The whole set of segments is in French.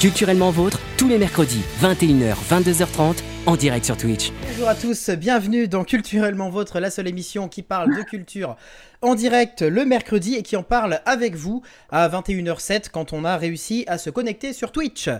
Culturellement vôtre, tous les mercredis, 21h, 22h30, en direct sur Twitch. Bonjour à tous, bienvenue dans Culturellement Vôtre, la seule émission qui parle de culture en direct le mercredi et qui en parle avec vous à 21h07 quand on a réussi à se connecter sur Twitch.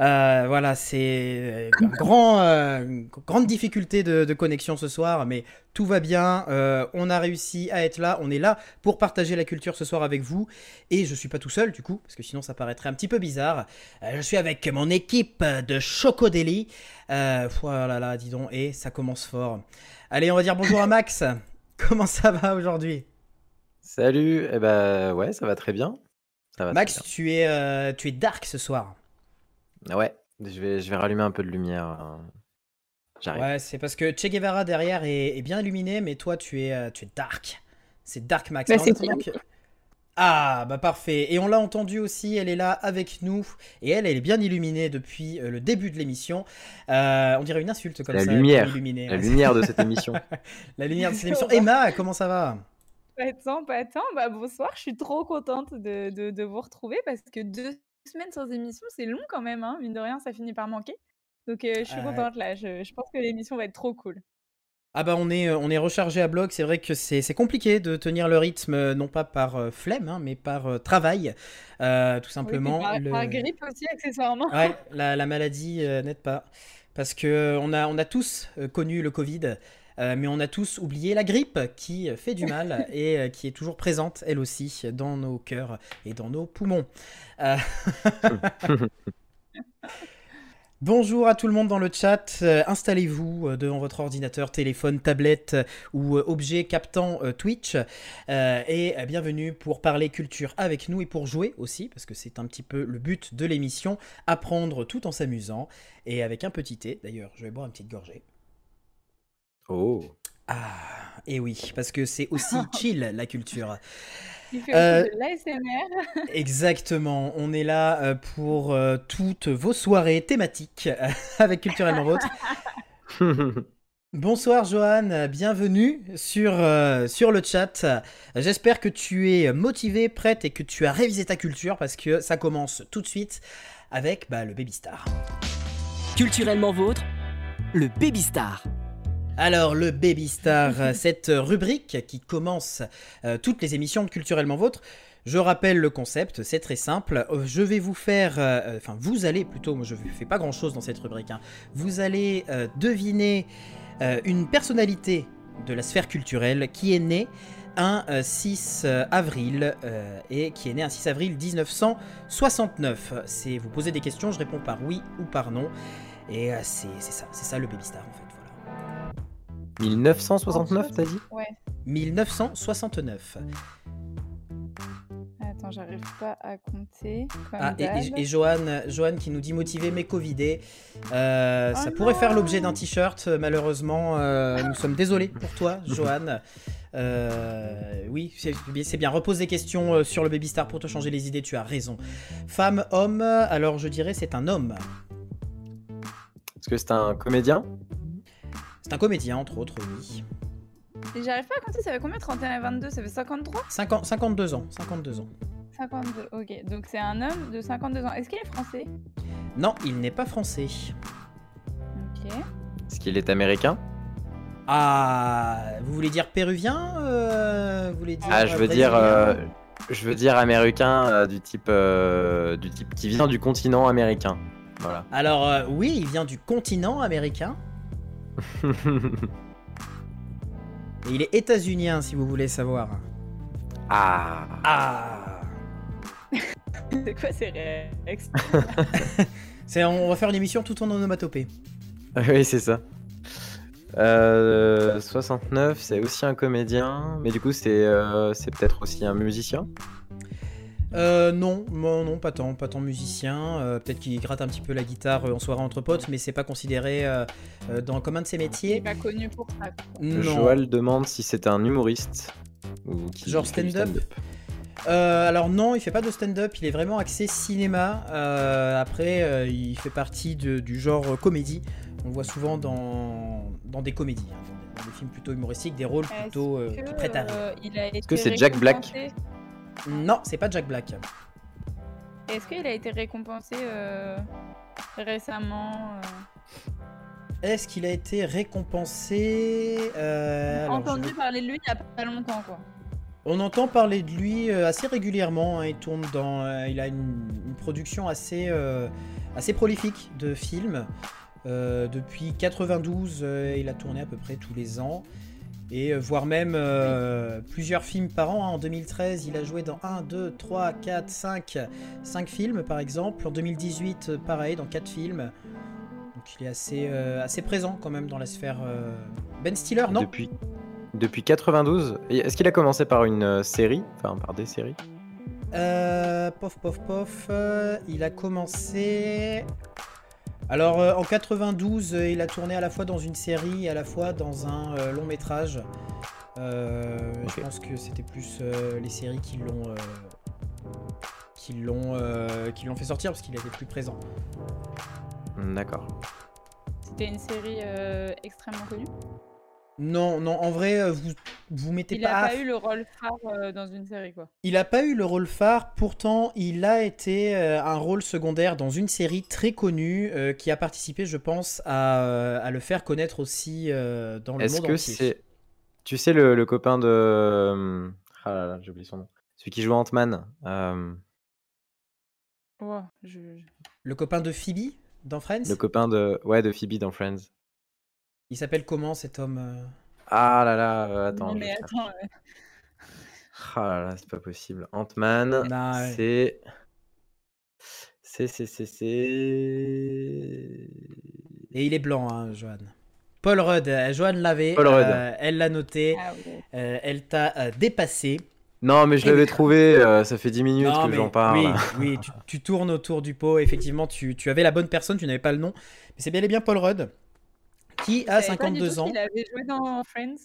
Euh, voilà, c'est une grand, euh, grande difficulté de, connexion ce soir, mais tout va bien. Euh, on a réussi à être là. On est là pour partager la culture ce soir avec vous. Et je suis pas tout seul du coup, parce que sinon ça paraîtrait un petit peu bizarre. je suis avec mon équipe de Chocodeli. voilà, là, dis donc, et ça commence fort. Allez, on va dire bonjour à Max. Comment ça va aujourd'hui? Salut, eh ben ouais, ça va très bien. Max, Tu, es, tu es dark ce soir. Ouais, je vais, je vais rallumer un peu de lumière. Euh, j'arrive. Ouais, c'est parce que Che Guevara derrière est, bien illuminé, mais toi tu es, euh, tu es dark. C'est Dark Max. Bah, ah, bah parfait. Et on l'a entendu aussi, elle est là avec nous. Et elle, elle est bien illuminée depuis euh, le début de l'émission. on dirait une insulte comme la ça. Lumière. La lumière de cette émission. la lumière de cette émission. Emma, comment ça va? Pas tant, pas tant. Bah, bonsoir, je suis trop contente de, de, de vous retrouver parce que deux semaines sans émission, c'est long quand même, hein. mine de rien, ça finit par manquer. Donc je suis contente là, je, pense que l'émission va être trop cool. Ah bah on est, on est rechargé à bloc, c'est vrai que c'est compliqué de tenir le rythme, non pas par flemme, hein, mais par travail, tout simplement. par, grippe aussi, accessoirement. Ouais, la, maladie n'aide pas. Parce que on a, on a tous connu le Covid, mais on a tous oublié la grippe qui fait du mal et qui est toujours présente, elle aussi, dans nos cœurs et dans nos poumons. Euh, Bonjour à tout le monde dans le chat. Euh, installez-vous euh, devant votre ordinateur, téléphone, tablette ou objet captant Twitch. et bienvenue pour parler culture avec nous et pour jouer aussi, parce que c'est un petit peu le but de l'émission. Apprendre tout en s'amusant et avec un petit thé. D'ailleurs, je vais boire une petite gorgée. Oh. Ah, et oui, parce que c'est aussi chill la culture. Il fait euh, de l'ASMR. exactement. On est là euh, pour euh, toutes vos soirées thématiques avec Culturellement Vôtre. Bonsoir Johan, bienvenue sur, sur le chat. J'espère que tu es motivé, prête et que tu as révisé ta culture parce que ça commence tout de suite avec bah, le Baby Star. Culturellement Vôtre, le Baby Star. Alors, le Baby Star, cette rubrique qui commence euh, toutes les émissions Culturellement Vôtres. Je rappelle le concept, c'est très simple. Euh, je vais vous faire, euh, enfin vous allez plutôt, moi je ne fais pas grand chose dans cette rubrique, hein. vous allez deviner une personnalité de la sphère culturelle qui est née un 6 avril et qui est né un 6 avril 1969. C'est vous posez des questions, je réponds par oui ou par non. Et c'est ça, c'est ça le Baby Star en fait. 1969, t'as dit? Ouais. 1969. Attends, j'arrive pas à compter. ah, et, et, Johan, qui nous dit motivé mais covidé. Euh, ça oh pourrait faire l'objet d'un t-shirt, malheureusement. Euh, nous sommes désolés pour toi, Johan. Euh, oui, c'est bien. Repose des questions sur le Baby Star pour te changer les idées, tu as raison. Femme, homme, alors je dirais c'est un homme. Est-ce que c'est un comédien? C'est un comédien, entre autres, oui. Et j'arrive pas à compter, ça fait combien 31 et 22 Ça fait 53 50, 52 ans. 52 ans. 52, ok. Donc c'est un homme de 52 ans. Est-ce qu'il est français? Non, il n'est pas français. Ok. Est-ce qu'il est américain? Ah, vous voulez dire péruvien euh, vous voulez dire Ah, je veux dire, euh, je veux dire américain euh, du type, du type qui vient du continent américain. Voilà. Alors oui, il vient du continent américain. il est états-unien, si vous voulez savoir. Ah. Ah. c'est quoi ces réactions C'est on va faire une émission tout en onomatopée. oui, c'est ça. 69, euh, c'est aussi un comédien, mais du coup, c'est euh, c'est peut-être aussi un musicien. Euh, non, non, pas tant, pas tant musicien. Euh, peut-être qu'il gratte un petit peu la guitare euh, en soirée entre potes, mais c'est pas considéré dans comme un de ses métiers. Il pas connu pour ça. Joël demande si c'est un humoriste ou genre stand-up. alors non, il fait pas de stand-up, il est vraiment axé cinéma. après, il fait partie du genre comédie. On le voit souvent dans, dans des comédies, hein, dans, des films plutôt humoristiques, des rôles plutôt qui prêtent à Est-ce que c'est Jack Black non, c'est pas Jack Black. Est-ce qu'il a été récompensé euh, récemment euh Est-ce qu'il a été récompensé euh, alors, je Entendu parler de lui il y a pas longtemps, quoi. On entend parler de lui assez régulièrement. hein, Il tourne dans, il a une, une production assez, assez prolifique de films. Depuis 92, euh, il a tourné à peu près tous les ans. Et euh, voire même euh, plusieurs films par an. hein. En 2013, il a joué dans 1, 2, 3, 4, 5, 5 films par exemple. En 2018, euh, pareil, dans 4 films. Donc il est assez, euh, assez présent quand même dans la sphère. euh, Ben Stiller, non? Depuis, depuis 92. Et Est-ce qu'il a commencé par une série? Enfin, par des séries? Euh, pof, pof, pof. il a commencé. Alors, euh, en 92, euh, il a tourné à la fois dans une série et à la fois dans un euh, long métrage. Euh. Je pense que c'était plus euh, les séries qui l'ont. euh, qui l'ont euh, qui l'ont fait sortir parce qu'il était plus présent. D'accord. C'était une série euh, extrêmement connue? Non, non, en vrai, euh, vous vous mettez Il pas. a à pas eu le rôle phare euh, dans une série, quoi. Il n'a pas eu le rôle phare, pourtant il a été euh, un rôle secondaire dans une série très connue euh, qui a participé, je pense, à, à le faire connaître aussi euh, dans le Est-ce monde que entier. c'est. Tu sais, le, le copain de. Ah là là, j'ai oublié son nom. Celui qui joue Ant-Man. euh, Ouais, je... je- Le copain de Phoebe dans Friends? Le copain de. Ouais, de Phoebe dans Friends. Il s'appelle comment cet homme euh Ah là là, euh, attends. Non, mais attends, euh, Ah là là, c'est pas possible. Ant-Man, Non, ouais. c'est. C'est, c'est, c'est, c'est. Et il est blanc, hein, Johan. Paul Rudd, euh, Johan l'avait, Paul Rudd. euh, elle l'a noté, ah euh, elle t'a euh, dépassé. Non, mais je l'avais trouvé, euh, ça fait 10 minutes Non, que mais j'en parle. Oui, oui tu, tu tournes autour du pot. Effectivement, tu, tu avais la bonne personne, tu n'avais pas le nom. Mais c'est bel et bien Paul Rudd, qui a Je savais pas du 52 tout ans. qu'il avait joué dans Friends.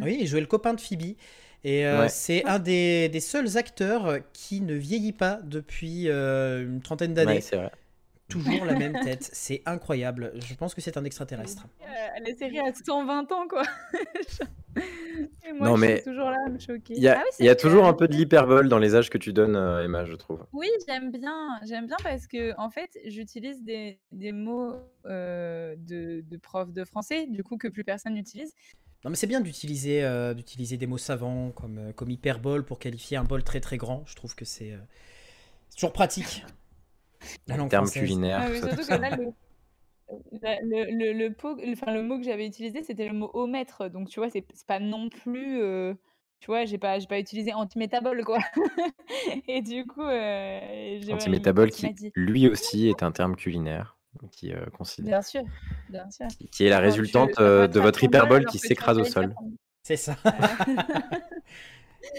Oui, il jouait le copain de Phoebe. Et euh, Ouais. c'est un des, des seuls acteurs qui ne vieillit pas depuis euh, une trentaine d'années. Ouais, c'est vrai. Toujours la même tête. C'est incroyable. Je pense que c'est un extraterrestre. Euh, la série a 120 ans, quoi. Et moi, Non, je mais suis toujours là à me choquer. Il y a, Ah oui, y a toujours un peu de l'hyperbole dans les âges que tu donnes, euh, Emma, je trouve. Oui, j'aime bien. J'aime bien parce que, en fait, j'utilise des, des mots euh, de, de prof de français, du coup, que plus personne n'utilise. Non, mais c'est bien d'utiliser euh, d'utiliser des mots savants comme, comme hyperbole pour qualifier un bol très très grand. Je trouve que c'est euh, c'est toujours pratique. La langue Terme française. culinaire, Ah, surtout que là, le, la- le, le, le, po- enfin, le mot que j'avais utilisé, c'était le mot omètre. Donc, tu vois, c'est pas non plus. euh, tu vois, j'ai pas, j'ai pas utilisé antimétabole, quoi. Et du coup, euh, Antimétabole qui, dit. lui aussi, est un terme culinaire. Qui, euh, considère, Bien sûr, bien sûr. qui est la tu- résultante euh, de votre hyperbole qui s'écrase au sol. C'est ça.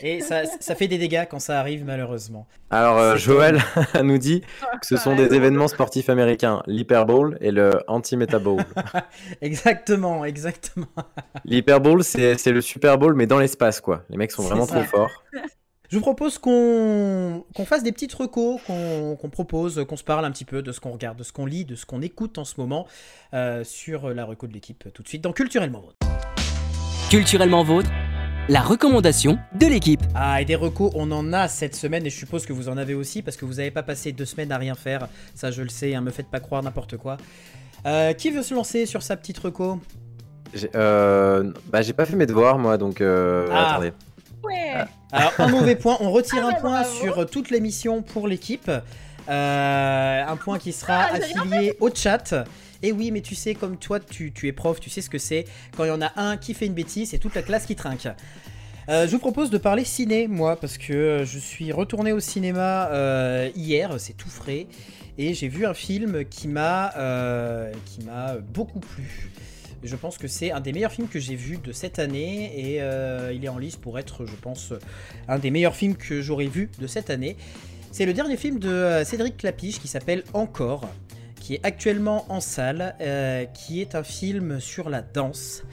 Et ça, ça fait des dégâts quand ça arrive, malheureusement. Alors, euh, Joël nous dit que ce sont des événements sportifs américains, l'hyperbole et le antimétabole. Exactement, exactement. L'hyperbole, c'est c'est le Super Bowl, mais dans l'espace, quoi. Les mecs sont vraiment ça. trop forts. Je vous propose qu'on fasse des petites recos, qu'on qu'on propose, qu'on se parle un petit peu de ce qu'on regarde, de ce qu'on lit, de ce qu'on écoute en ce moment euh, sur la reco de l'équipe tout de suite dans Culturellement Vôtre. Culturellement vôtre, la recommandation de l'équipe. Ah, et des recos, on en a cette semaine et je suppose que vous en avez aussi parce que vous n'avez pas passé deux semaines à rien faire. Ça, je le sais, hein, me faites pas croire n'importe quoi. Euh, qui veut se lancer sur sa petite reco? J'ai euh, bah, j'ai pas fait mes devoirs, moi, donc euh, Ah. attendez. Ouais. Alors, un mauvais point, on retire Ah un point bravo. sur toute l'émission pour l'équipe. Euh, un point qui sera Ah, affilié au chat. Et oui, mais tu sais, comme toi, tu, es prof, tu sais ce que c'est. Quand il y en a un qui fait une bêtise, c'est toute la classe qui trinque. Euh, je vous propose de parler ciné, moi, parce que euh, je suis retourné au cinéma euh, hier, c'est tout frais, et j'ai vu un film qui m'a beaucoup plu. Je pense que c'est un des meilleurs films que j'ai vu de cette année, et il est en liste pour être, je pense, un des meilleurs films que j'aurais vu de cette année. C'est le dernier film de Cédric Clapiche qui s'appelle Encore, qui est actuellement en salle, euh, qui est un film sur la danse.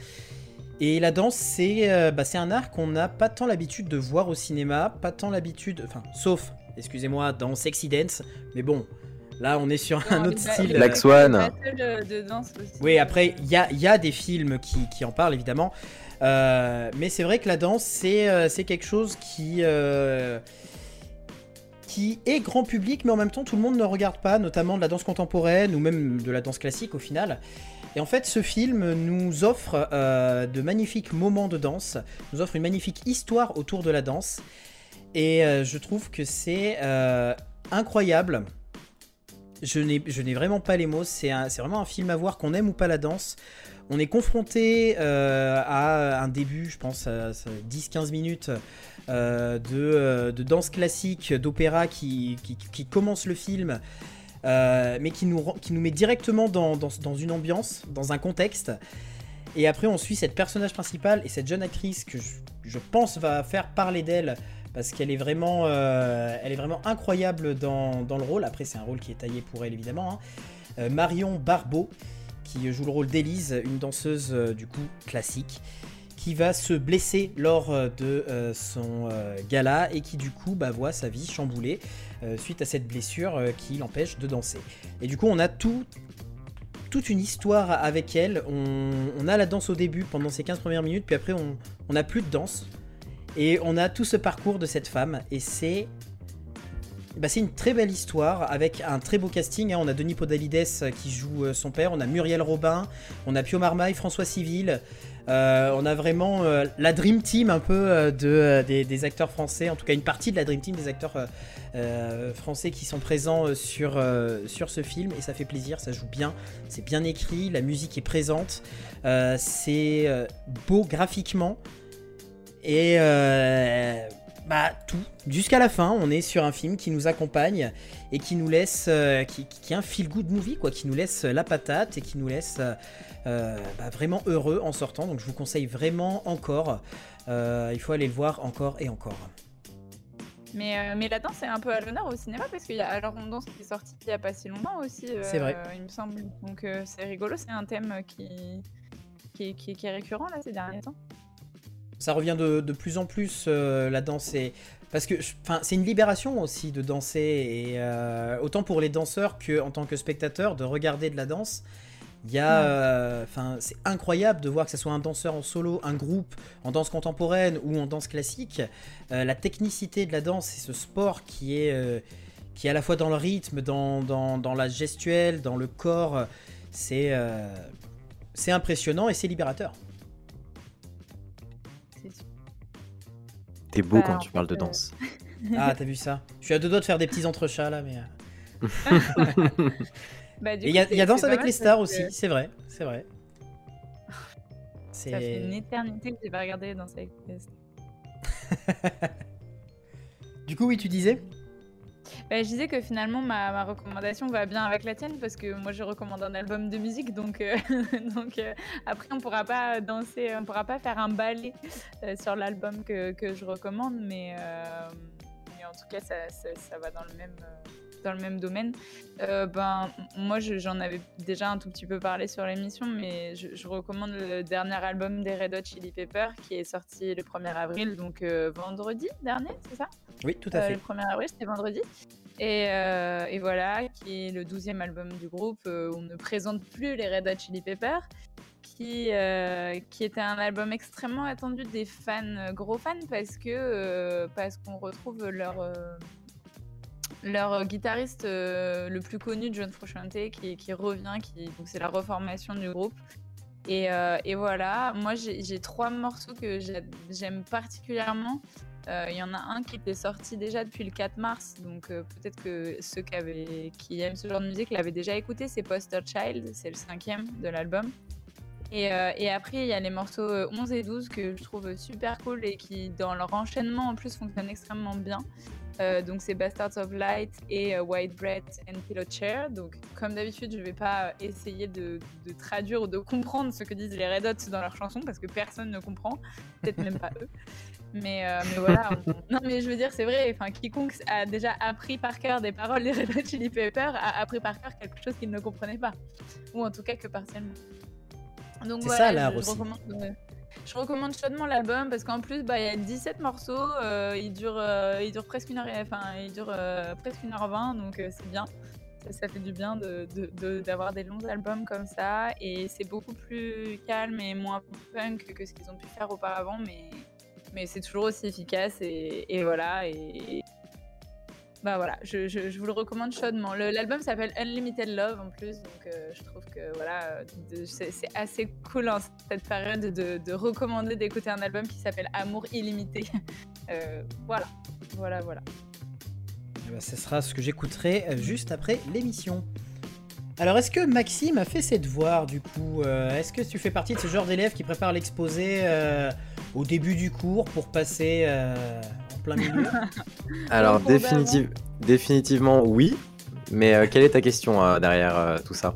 Et la danse, c'est euh, bah, c'est un art qu'on n'a pas tant l'habitude de voir au cinéma, pas tant l'habitude, enfin, sauf, excusez-moi, dans Sexy Dance, mais bon, là on est sur un autre style. Black Swan. les battles, euh, de danse aussi. oui, après, il y a, il y a des films qui, qui en parlent, évidemment. Euh, mais c'est vrai que la danse, c'est euh, c'est quelque chose qui, euh, qui est grand public, mais en même temps tout le monde ne regarde pas, notamment de la danse contemporaine ou même de la danse classique au final. Et en fait, ce film nous offre euh, de magnifiques moments de danse, nous offre une magnifique histoire autour de la danse. Et euh, je trouve que c'est euh, incroyable. Je n'ai vraiment pas les mots, c'est vraiment un film à voir, qu'on aime ou pas la danse. On est confronté à un début, je pense, 10-15 minutes de, danse classique, d'opéra qui, commence le film. Euh, mais qui nous, met directement dans, une ambiance, dans un contexte. Et après, on suit cette personnage principal et cette jeune actrice que je, pense va faire parler d'elle parce qu'elle est vraiment, euh, incroyable dans, le rôle. Après, c'est un rôle qui est taillé pour elle évidemment. Hein. Euh, Marion Barbeau qui joue le rôle d'Élise, une danseuse du coup classique qui va se blesser lors de son gala et qui du coup bah, voit sa vie chamboulée. Euh, suite à cette blessure euh, qui l'empêche de danser. Et du coup, on a tout, toute une histoire avec elle. On, a la danse au début pendant ces 15 premières minutes, puis après, on n'a plus de danse. Et on a tout ce parcours de cette femme. Et c'est. Bah, c'est une très belle histoire avec un très beau casting. Hein. On a Denis Podalides euh, qui joue son père, on a Muriel Robin, on a Pio Marmaille, François Civil, on a vraiment la Dream Team un peu de, des, acteurs français, en tout cas une partie de la Dream Team des acteurs euh, français qui sont présents euh, sur, euh, sur ce film et ça fait plaisir, ça joue bien, c'est bien écrit, la musique est présente, c'est beau graphiquement et bah tout jusqu'à la fin on est sur un film qui nous accompagne et qui nous laisse qui, qui, est un feel good movie quoi qui nous laisse la patate et qui nous laisse bah, vraiment heureux en sortant donc je vous conseille vraiment encore il faut aller le voir encore et encore mais, euh, mais la danse est un peu à l'honneur au cinéma parce qu'il y a Alors on danse qui est sorti il n'y a pas si longtemps aussi. c'est vrai. Euh, il me semble. Donc euh, c'est rigolo, c'est un thème qui, qui, qui, est récurrent là ces derniers temps. Ça revient de, de plus en plus la danse et parce que c'est une libération aussi de danser et autant pour les danseurs que en tant que spectateur de regarder de la danse il y a, euh, enfin, c'est incroyable de voir que ce soit un danseur en solo, un groupe en danse contemporaine ou en danse classique. Euh, la technicité de la danse et ce sport qui est, euh, qui est à la fois dans le rythme, dans, dans, dans la gestuelle, dans le corps, c'est, c'est impressionnant et c'est libérateur. T'es beau quand tu parles de danse. ah, t'as vu ça? Je suis à deux doigts de faire des petits entrechats là, mais. Bah, il y a, Danse avec les stars aussi, c'est vrai, c'est vrai. Ça fait une éternité que j'ai pas regardé Danse avec les stars. du coup, oui, tu disais? Bah, je disais que finalement ma, recommandation va bien avec la tienne parce que moi je recommande un album de musique donc, euh, donc euh, après on pourra pas danser, on pourra pas faire un ballet euh, sur l'album que, que, je recommande mais, mais en tout cas ça, ça va dans le même dans le même domaine. Euh, ben, moi, j'en avais déjà un tout petit peu parlé sur l'émission, mais je, recommande le dernier album des Red Hot Chili Peppers qui est sorti le 1er avril, donc euh, vendredi dernier, c'est ça? Oui, tout à euh, fait. le 1er avril, c'était vendredi. Et, et, voilà, qui est le 12e album du groupe. on ne présente plus les Red Hot Chili Peppers. Qui, qui, était un album extrêmement attendu des fans, gros fans, parce que parce qu'on retrouve leur, leur guitariste euh, le plus connu, John Frusciante, qui, revient, qui, c'est la reformation du groupe. Et, euh, voilà, moi j'ai trois morceaux que j'aime particulièrement. Euh, il y en a un qui était sorti déjà depuis le 4 mars, donc peut-être que ceux qui, aiment ce genre de musique l'avaient déjà écouté, c'est Poster Child, c'est le cinquième de l'album. Et, après, il y a les morceaux 11 et 12 que je trouve super cool et qui, dans leur enchaînement en plus, fonctionnent extrêmement bien. Euh, donc c'est Bastards of Light et euh, White Bread and Pillow Chair. Donc comme d'habitude, je ne vais pas essayer de, traduire ou de comprendre ce que disent les Red Hot dans leurs chansons parce que personne ne comprend, peut-être même pas eux. Mais, euh, mais voilà, non mais je veux dire c'est vrai. Enfin quiconque a déjà appris par cœur des paroles des Red Hot Chili Peppers a appris par cœur quelque chose qu'il ne comprenait pas, ou en tout cas que partiellement. Donc voilà, ça, là, je, recommande, je recommande chaudement l'album parce qu'en plus, bah, il y a 17 morceaux. Euh, il, dure, euh, presque une heure, enfin, il dure euh, presque une heure 20, donc c'est bien. Ça, fait du bien d'avoir de, des longs albums comme ça. Et c'est beaucoup plus calme et moins punk que ce qu'ils ont pu faire auparavant, mais, mais c'est toujours aussi efficace. Et, voilà. Bah voilà, je, je- vous le recommande chaudement. L'album s'appelle Unlimited Love en plus, donc euh, je trouve que voilà, c'est assez cool en cette période de, de recommander d'écouter un album qui s'appelle Amour illimité. Euh, voilà, voilà, voilà. Eh ben, ce sera ce que j'écouterai euh, juste après l'émission. Alors, est-ce que Maxime a fait ses devoirs du coup Euh, Est-ce que tu fais partie de ce genre d'élèves qui prépare l'exposé euh, au début du cours pour passer euh, en plein milieu? Alors, définitive- définitivement, oui. Mais euh, quelle est ta question euh, derrière euh, tout ça?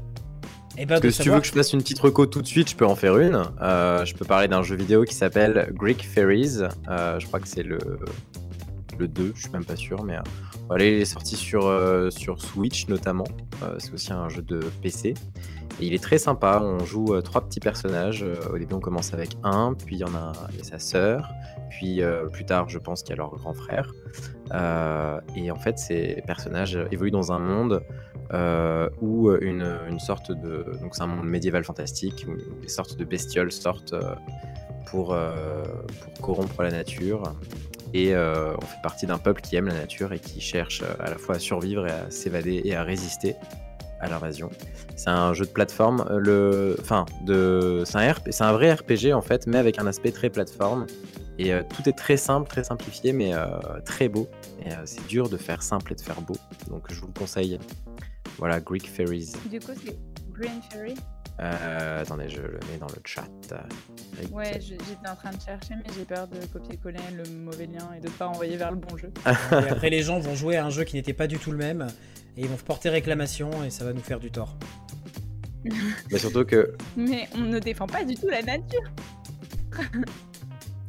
Eh ben, Parce que si tu veux que je fasse une petite reco tout de suite, je peux en faire une. Euh, je peux parler d'un jeu vidéo qui s'appelle Greek Fairies. Euh, je crois que c'est le, le 2, je suis même pas sûr. Mais euh, il est sorti sur, euh, sur Switch notamment. Euh, c'est aussi un jeu de PC. Et il est très sympa. On joue trois petits personnages. Au début, on commence avec un, puis il y en a, sa sœur. Puis plus tard, je pense qu'il y a leur grand frère. Et en fait, ces personnages évoluent dans un monde où une, sorte de. C'est un monde médiéval fantastique où des sortes de bestioles sortent pour, pour corrompre la nature. Et euh, on fait partie d'un peuple qui aime la nature et qui cherche euh, à la fois à survivre et à s'évader et à résister à l'invasion. C'est un jeu de plateforme, euh, le, enfin, de, c'est un, un vrai RPG en fait, mais avec un aspect très plateforme. Et tout est très simple, très simplifié, mais très beau. Et c'est dur de faire simple et de faire beau. Donc je vous le conseille. Voilà, Greek Fairies. Green Fairy. Euh, attendez, je le mets dans le chat. Ouais, j'étais en train de chercher, mais j'ai peur de copier-coller le mauvais lien et de pas envoyer vers le bon jeu. Et après, les gens vont jouer à un jeu qui n'était pas du tout le même et ils vont porter réclamation et ça va nous faire du tort. Mais surtout que, Mais on ne défend pas du tout la nature.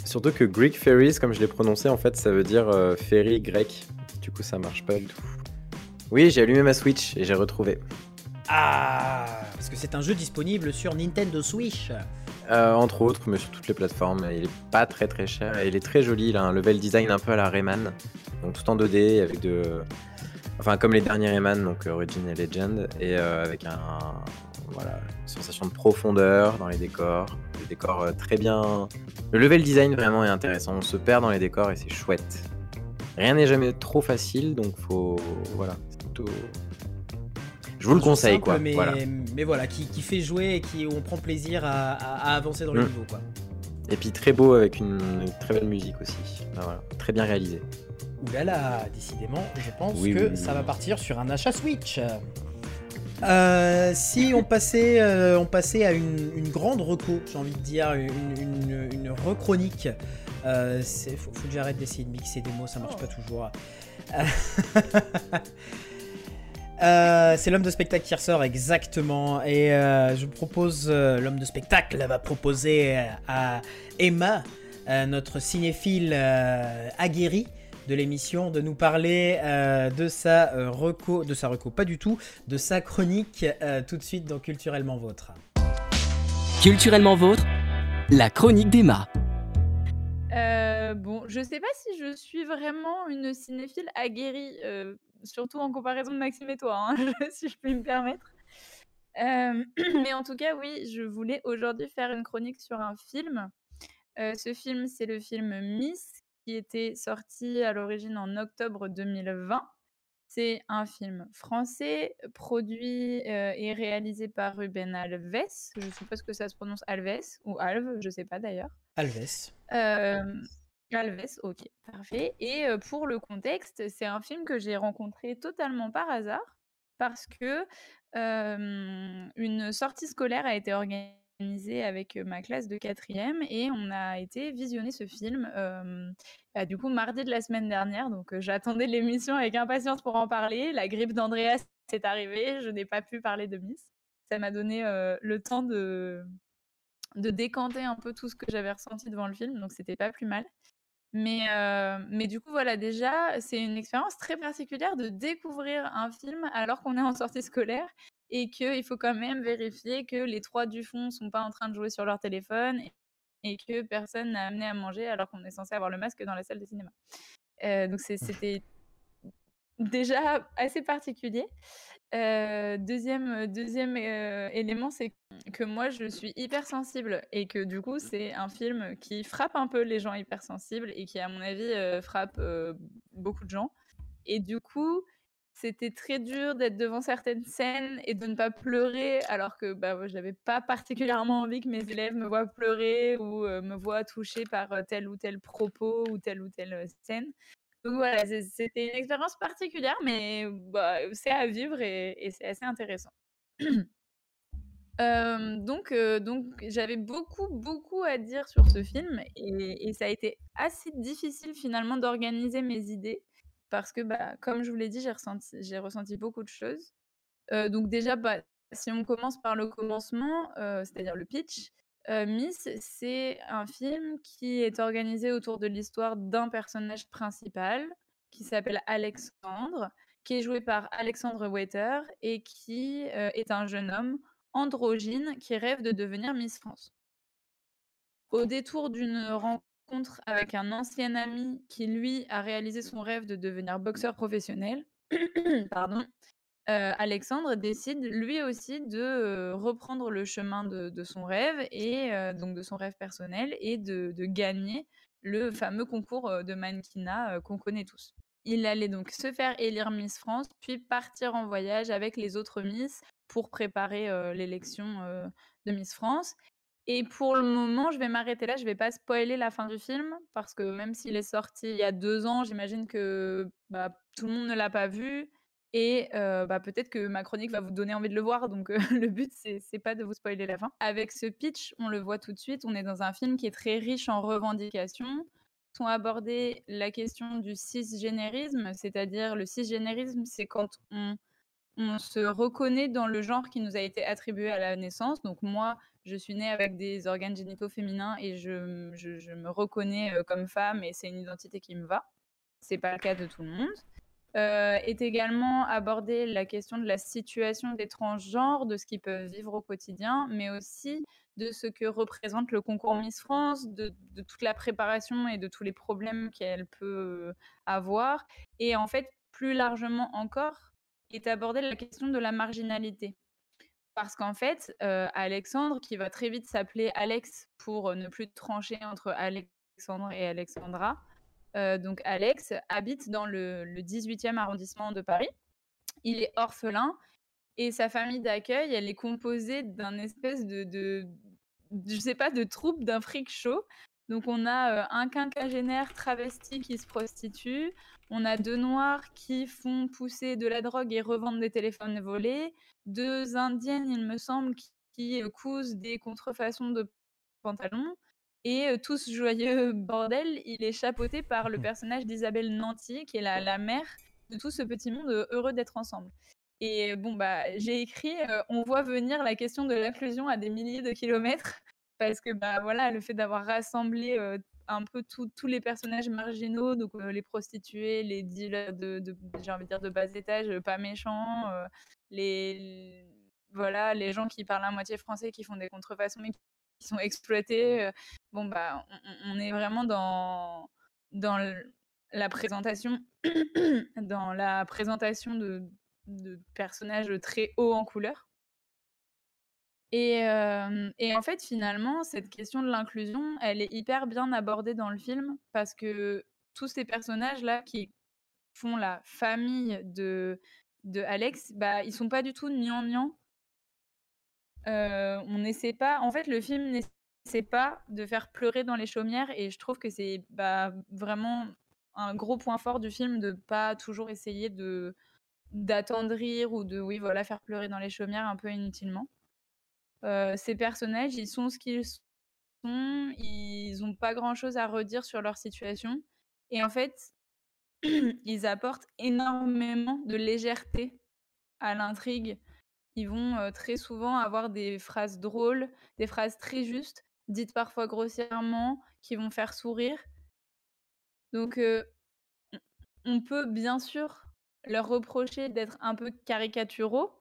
surtout que Greek Fairies, comme je l'ai prononcé, en fait, ça veut dire euh, ferry grec. Du coup, ça marche pas du tout. Oui, j'ai allumé ma Switch et j'ai retrouvé. Ah Parce que c'est un jeu disponible sur Nintendo Switch. Euh, entre autres, mais sur toutes les plateformes. Il est pas très très cher et il est très joli. Il a un level design un peu à la Rayman. Donc tout en 2D avec de. Enfin, comme les derniers Rayman, donc Origin et Legend. Et euh, avec un. Voilà, une sensation de profondeur dans les décors. Des décors euh, très bien. Le level design vraiment est intéressant. On se perd dans les décors et c'est chouette. Rien n'est jamais trop facile, donc faut. Voilà, c'est plutôt. Je vous le conseille, simple, quoi. Mais Voilà. mais voilà, qui, qui fait jouer et qui on prend plaisir à, à- à avancer dans le Mm. niveau, quoi. Et puis très beau avec une, une très belle musique aussi. Ah, voilà. Très bien réalisé. Ouh là là, décidément, je pense Oui, que oui, ça oui. va partir sur un achat Switch. Euh, si on passait, euh, on passait à une, une grande reco, j'ai envie de dire, une, une, une rechronique. Euh, faut, faut que j'arrête d'essayer de mixer des mots, ça marche pas toujours. Euh, c'est l'homme de spectacle qui ressort exactement et euh, je propose euh, l'homme de spectacle va proposer euh, à Emma, euh, notre cinéphile euh, aguerri de l'émission, de nous parler euh, de sa euh, reco, de sa reco, pas du tout, de sa chronique euh, tout de suite dans Culturellement Vôtre. Culturellement vôtre, la chronique d'Emma. Euh, bon, je sais pas si je suis vraiment une cinéphile aguerrie, euh, surtout en comparaison de Maxime et toi, hein, si je puis me permettre. Euh, mais en tout cas, oui, je voulais aujourd'hui faire une chronique sur un film. Euh, ce film, c'est le film Miss, qui était sorti à l'origine en octobre 2020. C'est un film français, produit euh, et réalisé par Ruben Alves. Je suppose que ça se prononce Alves ou Alves, je sais pas d'ailleurs. Alves. Alves, ok, parfait. Et pour le contexte, c'est un film que j'ai rencontré totalement par hasard parce que une sortie scolaire a été organisée avec ma classe de quatrième et on a été visionner ce film bah, du coup mardi de la semaine dernière. Donc j'attendais l'émission avec impatience pour en parler. La grippe d'Andreas est arrivée, je n'ai pas pu parler de Miss. Ça m'a donné le temps de de décanter un peu tout ce que j'avais ressenti devant le film, donc c'était pas plus mal. Mais, euh, mais du coup, voilà, déjà, c'est une expérience très particulière de découvrir un film alors qu'on est en sortie scolaire et qu'il faut quand même vérifier que les trois du fond sont pas en train de jouer sur leur téléphone et, que personne n'a amené à manger alors qu'on est censé avoir le masque dans la salle de cinéma. Euh, donc c'est- c'était déjà assez particulier. Euh, deuxième deuxième euh, élément, c'est que moi, je suis hypersensible et que du coup, c'est un film qui frappe un peu les gens hypersensibles et qui, à mon avis, euh, frappe euh, beaucoup de gens. Et du coup, c'était très dur d'être devant certaines scènes et de ne pas pleurer, alors que bah, je n'avais pas particulièrement envie que mes élèves me voient pleurer ou me voient toucher par tel ou tel propos ou telle ou telle scène. Donc voilà, c'était une expérience particulière, mais bah, c'est à vivre et, c'est assez intéressant. donc, donc j'avais beaucoup, beaucoup à dire sur ce film et, ça a été assez difficile finalement d'organiser mes idées parce que, bah, comme je vous l'ai dit, j'ai ressenti, ressenti beaucoup de choses. donc déjà, bah, si on commence par le commencement, c'est-à-dire le pitch, Miss, c'est un film qui est organisé autour de l'histoire d'un personnage principal qui s'appelle Alexandre, qui est joué par Alexandre Waiter et qui est un jeune homme androgyne qui rêve de devenir Miss France. Au détour d'une rencontre avec un ancien ami qui, lui, a réalisé son rêve de devenir boxeur professionnel, pardon, euh, Alexandre décide lui aussi de euh, reprendre le chemin de, son rêve et euh, donc de son rêve personnel et de, gagner le fameux concours de mannequinat qu'on connaît tous. Il allait donc se faire élire Miss France, puis partir en voyage avec les autres Miss pour préparer l'élection de Miss France. Et pour le moment, je vais m'arrêter là. Je vais pas spoiler la fin du film parce que même s'il est sorti il y a deux ans, j'imagine que bah, tout le monde ne l'a pas vu. Et bah, peut-être que ma chronique va vous donner envie de le voir, donc le but, c'est, pas de vous spoiler la fin. Avec ce pitch, on le voit tout de suite, on est dans un film qui est très riche en revendications. Sont abordées la question du cisgénérisme, c'est-à-dire le cisgénérisme, c'est quand on, se reconnaît dans le genre qui nous a été attribué à la naissance. Donc moi, je suis née avec des organes génitaux féminins et je, je, je me reconnais comme femme et c'est une identité qui me va. C'est pas le cas de tout le monde. Euh, est également abordée la question de la situation des transgenres, de ce qu'ils peuvent vivre au quotidien, mais aussi de ce que représente le concours Miss France, de, toute la préparation et de tous les problèmes qu'elle peut avoir. Et en fait, plus largement encore, est abordée la question de la marginalité. Parce qu'en fait, euh, Alexandre, qui va très vite s'appeler Alex pour ne plus trancher entre Alexandre et Alexandra, euh, donc Alex habite dans le, 18e arrondissement de Paris. Il est orphelin et sa famille d'accueil, elle est composée d'un espèce de, de, je sais pas, de troupe, d'un freak show. Donc on a euh, un quinquagénaire travesti qui se prostitue, on a deux noirs qui font pousser de la drogue et revendent des téléphones volés, deux indiennes, il me semble, qui, euh, cousent des contrefaçons de pantalons, et tout ce joyeux bordel, il est chapeauté par le mmh. personnage d'Isabelle Nanty, qui est la, la, mère de tout ce petit monde heureux d'être ensemble. Et bon, bah, j'ai écrit On voit venir la question de l'inclusion à des milliers de kilomètres, parce que bah, voilà, le fait d'avoir rassemblé un peu tous les personnages marginaux, donc les prostituées, les dealers de, j'ai envie de dire, de bas étage, pas méchants, les, voilà, les gens qui parlent à moitié français, qui font des contrefaçons, mais qui sont exploités. Bon, bah, on, est vraiment dans, dans la présentation, dans la présentation de, de, personnages très hauts en couleur. Et, et, en fait, finalement, cette question de l'inclusion, elle est hyper bien abordée dans le film parce que tous ces personnages-là qui font la famille de, de Alex, bah, ils sont pas du tout gnangnan on n'essaie pas. En fait, le film n'essaie pas de faire pleurer dans les chaumières et je trouve que c'est bah, vraiment un gros point fort du film de pas toujours essayer de d'attendrir ou de oui voilà faire pleurer dans les chaumières un peu inutilement. ces personnages, ils sont ce qu'ils sont, ils ont pas grand chose à redire sur leur situation et en fait, ils apportent énormément de légèreté à l'intrigue ils vont très souvent avoir des phrases drôles, des phrases très justes, dites parfois grossièrement, qui vont faire sourire. Donc, on peut bien sûr leur reprocher d'être un peu caricaturaux,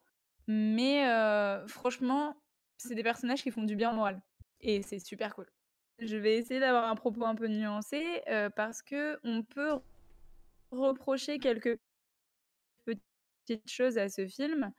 mais franchement, c'est des personnages qui font du bien moral. Et c'est super cool. Je vais essayer d'avoir un propos un peu nuancé parce que on peut reprocher quelques petites choses à ce film.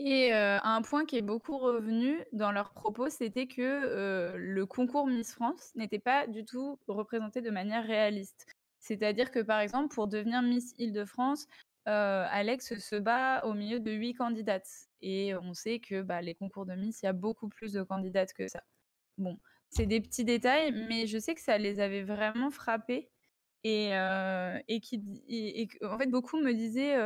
Et un point qui est beaucoup revenu dans leurs propos, c'était que le concours Miss France n'était pas du tout représenté de manière réaliste. C'est-à-dire que, par exemple, pour devenir Miss Île-de-France, Alex se bat au milieu de huit candidates. Et on sait que bah, les concours de Miss, il y a beaucoup plus de candidates que ça. Bon, c'est des petits détails, mais je sais que ça les avait vraiment frappés. Et, et, qui, et, en fait, beaucoup me disaient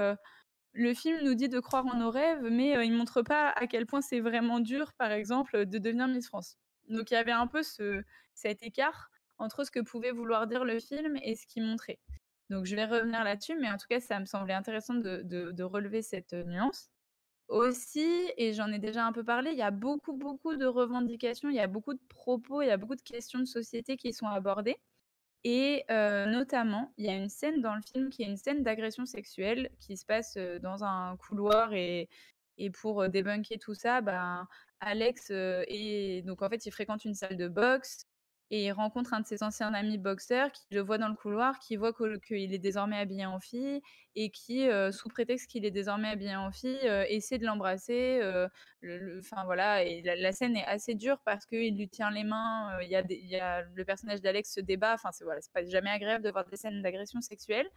le film nous dit de croire en nos rêves, mais il montre pas à quel point c'est vraiment dur, par exemple, de devenir Miss France. Donc il y avait un peu ce, cet écart entre ce que pouvait vouloir dire le film et ce qu'il montrait. Donc je vais revenir là-dessus, mais en tout cas, ça me semblait intéressant de, de relever cette nuance. Aussi, et j'en ai déjà un peu parlé, il y a beaucoup, beaucoup de revendications, il y a beaucoup de propos, il y a beaucoup de questions de société qui sont abordées. Et notamment, il y a une scène dans le film qui est une scène d'agression sexuelle qui se passe dans un couloir et, pour débunker tout ça, ben, Alex et donc en fait il fréquente une salle de boxe et il rencontre un de ses anciens amis boxeurs qui le voit dans le couloir, qui voit qu'il est désormais habillé en fille et qui, euh, sous prétexte qu'il est désormais habillé en fille, euh, essaie de l'embrasser. Euh, enfin voilà, la, scène est assez dure parce qu'il lui tient les mains. Il y, a le personnage d'Alex se débat. Enfin c'est voilà, c'est pas jamais agréable de voir des scènes d'agression sexuelle.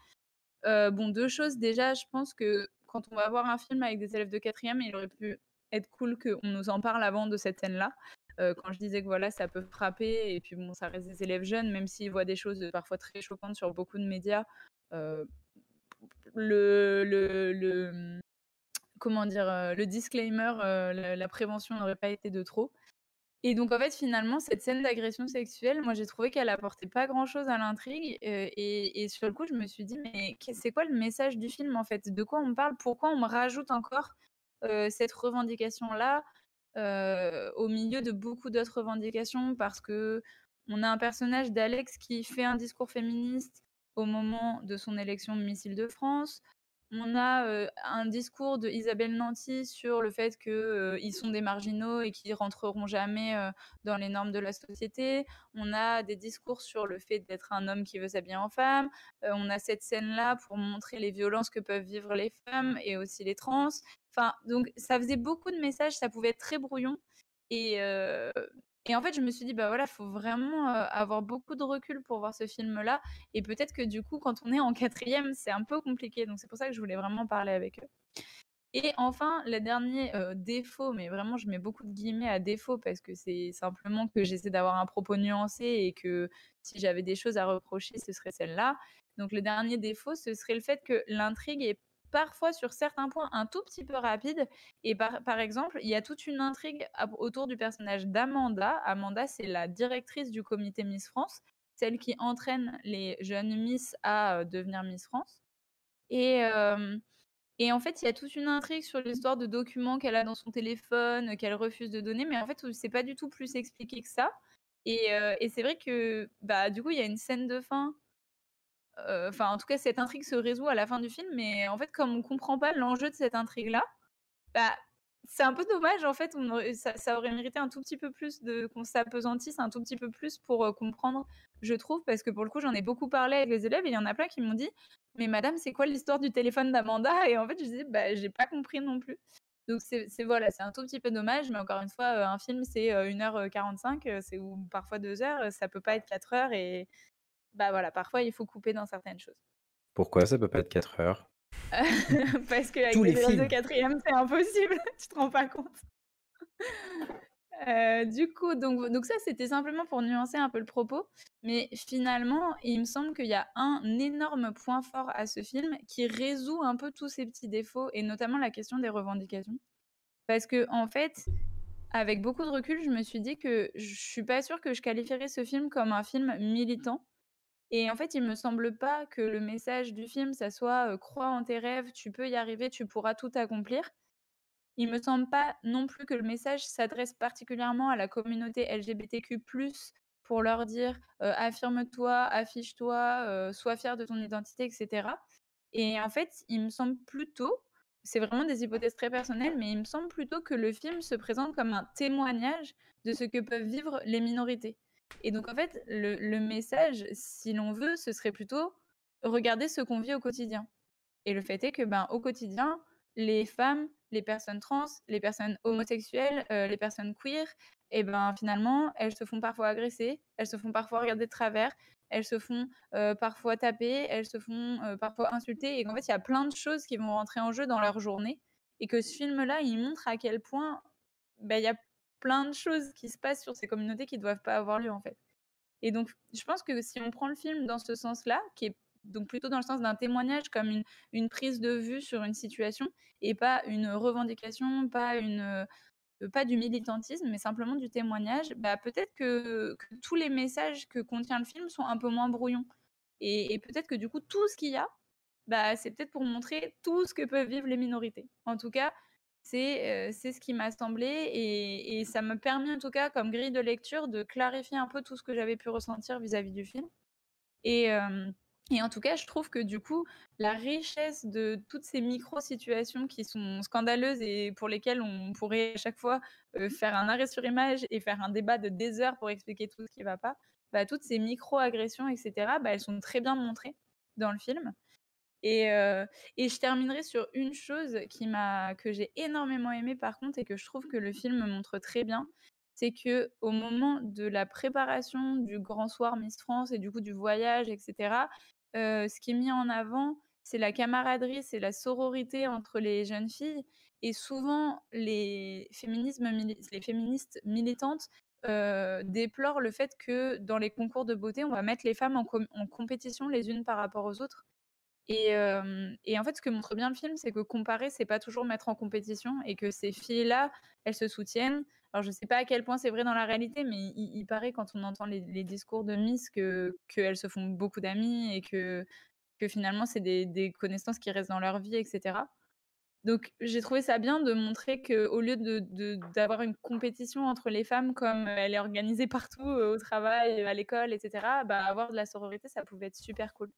bon, deux choses. Déjà, je pense que quand on va voir un film avec des élèves de quatrième, il aurait pu être cool qu'on nous en parle avant de cette scène-là. Quand je disais que voilà, ça peut frapper, et puis bon, ça reste des élèves jeunes, même s'ils voient des choses parfois très choquantes sur beaucoup de médias, le, le, le, comment dire, le disclaimer, la, prévention n'aurait pas été de trop. Et donc, en fait, finalement, cette scène d'agression sexuelle, moi, j'ai trouvé qu'elle apportait pas grand-chose à l'intrigue. et, sur le coup, je me suis dit, mais c'est quoi le message du film, en fait? De quoi on parle? Pourquoi on me rajoute encore cette revendication-là? euh, au milieu de beaucoup d'autres revendications parce que on a un personnage d'Alex qui fait un discours féministe au moment de son élection de Missile de France. On a un discours de Isabelle Nanty sur le fait qu'ils sont des marginaux et qu'ils rentreront jamais dans les normes de la société. On a des discours sur le fait d'être un homme qui veut s'habiller en femme. on a cette scène-là pour montrer les violences que peuvent vivre les femmes et aussi les trans. Enfin, donc ça faisait beaucoup de messages, ça pouvait être très brouillon. Et, et en fait, je me suis dit, bah voilà, il faut vraiment euh, avoir beaucoup de recul pour voir ce film-là. Et peut-être que du coup, quand on est en quatrième, c'est un peu compliqué. Donc c'est pour ça que je voulais vraiment parler avec eux. Et enfin, le dernier euh, défaut, mais vraiment je mets beaucoup de guillemets à défaut parce que c'est simplement que j'essaie d'avoir un propos nuancé et que si j'avais des choses à reprocher, ce serait celle-là. Donc le dernier défaut, ce serait le fait que l'intrigue est parfois sur certains points un tout petit peu rapide. Et par, par exemple, il y a toute une intrigue autour du personnage d'Amanda. Amanda, c'est la directrice du comité Miss France, celle qui entraîne les jeunes Miss à euh, devenir Miss France. Et, et en fait, il y a toute une intrigue sur l'histoire de documents qu'elle a dans son téléphone, qu'elle refuse de donner, mais en fait, c'est pas du tout plus expliqué que ça. Et, euh, et c'est vrai que, bah, du coup, il y a une scène de fin enfin, en tout cas, cette intrigue se résout à la fin du film, mais en fait, comme on comprend pas l'enjeu de cette intrigue-là, bah, c'est un peu dommage. En fait, ça, aurait mérité un tout petit peu plus de qu'on s'apesantisse un tout petit peu plus pour euh, comprendre, je trouve, parce que pour le coup, j'en ai beaucoup parlé avec les élèves et il y en a plein qui m'ont dit, mais madame, c'est quoi l'histoire du téléphone d'Amanda? Et en fait, je disais, bah, j'ai pas compris non plus. Donc c'est voilà, c'est un tout petit peu dommage, mais encore une fois, euh, un film c'est 1h45, c'est ou parfois 2 heures, ça peut pas être 4 heures et bah voilà, parfois il faut couper dans certaines choses. Pourquoi? Ça peut pas être 4 heures Parce que avec les, les films de quatrième, c'est impossible, tu te rends pas compte. Euh, du coup, donc, donc ça, c'était simplement pour nuancer un peu le propos. Mais finalement, il me semble qu'il y a un énorme point fort à ce film qui résout un peu tous ces petits défauts, et notamment la question des revendications. Parce que, en fait, avec beaucoup de recul, je me suis dit que je suis pas sûre que je qualifierais ce film comme un film militant. Et en fait, il me semble pas que le message du film, ça soit crois en tes rêves, tu peux y arriver, tu pourras tout accomplir. Il me semble pas non plus que le message s'adresse particulièrement à la communauté LGBTQ+, pour leur dire affirme-toi, affiche-toi, sois fier de ton identité, etc. Et en fait, il me semble plutôt, c'est vraiment des hypothèses très personnelles, mais il me semble plutôt que le film se présente comme un témoignage de ce que peuvent vivre les minorités. Et donc, en fait, le, message, si l'on veut, ce serait plutôt regarder ce qu'on vit au quotidien. Et le fait est que, ben, au quotidien, les femmes, les personnes trans, les personnes homosexuelles, euh, les personnes queer et ben finalement, elles se font parfois agresser, elles se font parfois regarder de travers, elles se font parfois taper, elles se font parfois insulter, et qu'en fait, il y a plein de choses qui vont rentrer en jeu dans leur journée, et que ce film-là, il montre à quel point bah, il y a plein de choses qui se passent sur ces communautés qui ne doivent pas avoir lieu en fait. Et donc, je pense que si on prend le film dans ce sens-là, qui est donc plutôt dans le sens d'un témoignage comme une, prise de vue sur une situation et pas une revendication, pas une pas du militantisme, mais simplement du témoignage, bah, peut-être que, tous les messages que contient le film sont un peu moins brouillons. Et, peut-être que du coup, tout ce qu'il y a, bah, c'est peut-être pour montrer tout ce que peuvent vivre les minorités. En tout cas, c'est ce qui m'a semblé et, ça m'a permis, en tout cas, comme grille de lecture, de clarifier un peu tout ce que j'avais pu ressentir vis-à-vis du film. Et, et en tout cas, je trouve que du coup, la richesse de toutes ces micro-situations qui sont scandaleuses et pour lesquelles on pourrait à chaque fois faire un arrêt sur image et faire un débat de des heures pour expliquer tout ce qui ne va pas, bah, toutes ces micro-agressions, etc., bah, elles sont très bien montrées dans le film. Et, et je terminerai sur une chose que j'ai énormément aimé par contre et que je trouve que le film montre très bien, c'est que au moment de la préparation du grand soir Miss France et du coup du voyage, etc., ce qui est mis en avant, c'est la camaraderie, c'est la sororité entre les jeunes filles. Et souvent, les, féminismes, les féministes militantes déplorent le fait que dans les concours de beauté, on va mettre les femmes en compétition les unes par rapport aux autres. Et, en fait, ce que montre bien le film, c'est que comparer, c'est pas toujours mettre en compétition et que ces filles-là, elles se soutiennent. Alors, je sais pas à quel point c'est vrai dans la réalité, mais il, paraît quand on entend les, discours de Miss que qu'elles se font beaucoup d'amis et que, que finalement, c'est des, connaissances qui restent dans leur vie, etc. Donc, j'ai trouvé ça bien de montrer qu'au lieu d'avoir de, une compétition entre les femmes comme elle est organisée partout, au travail, à l'école, etc., bah, avoir de la sororité, ça pouvait être super cool.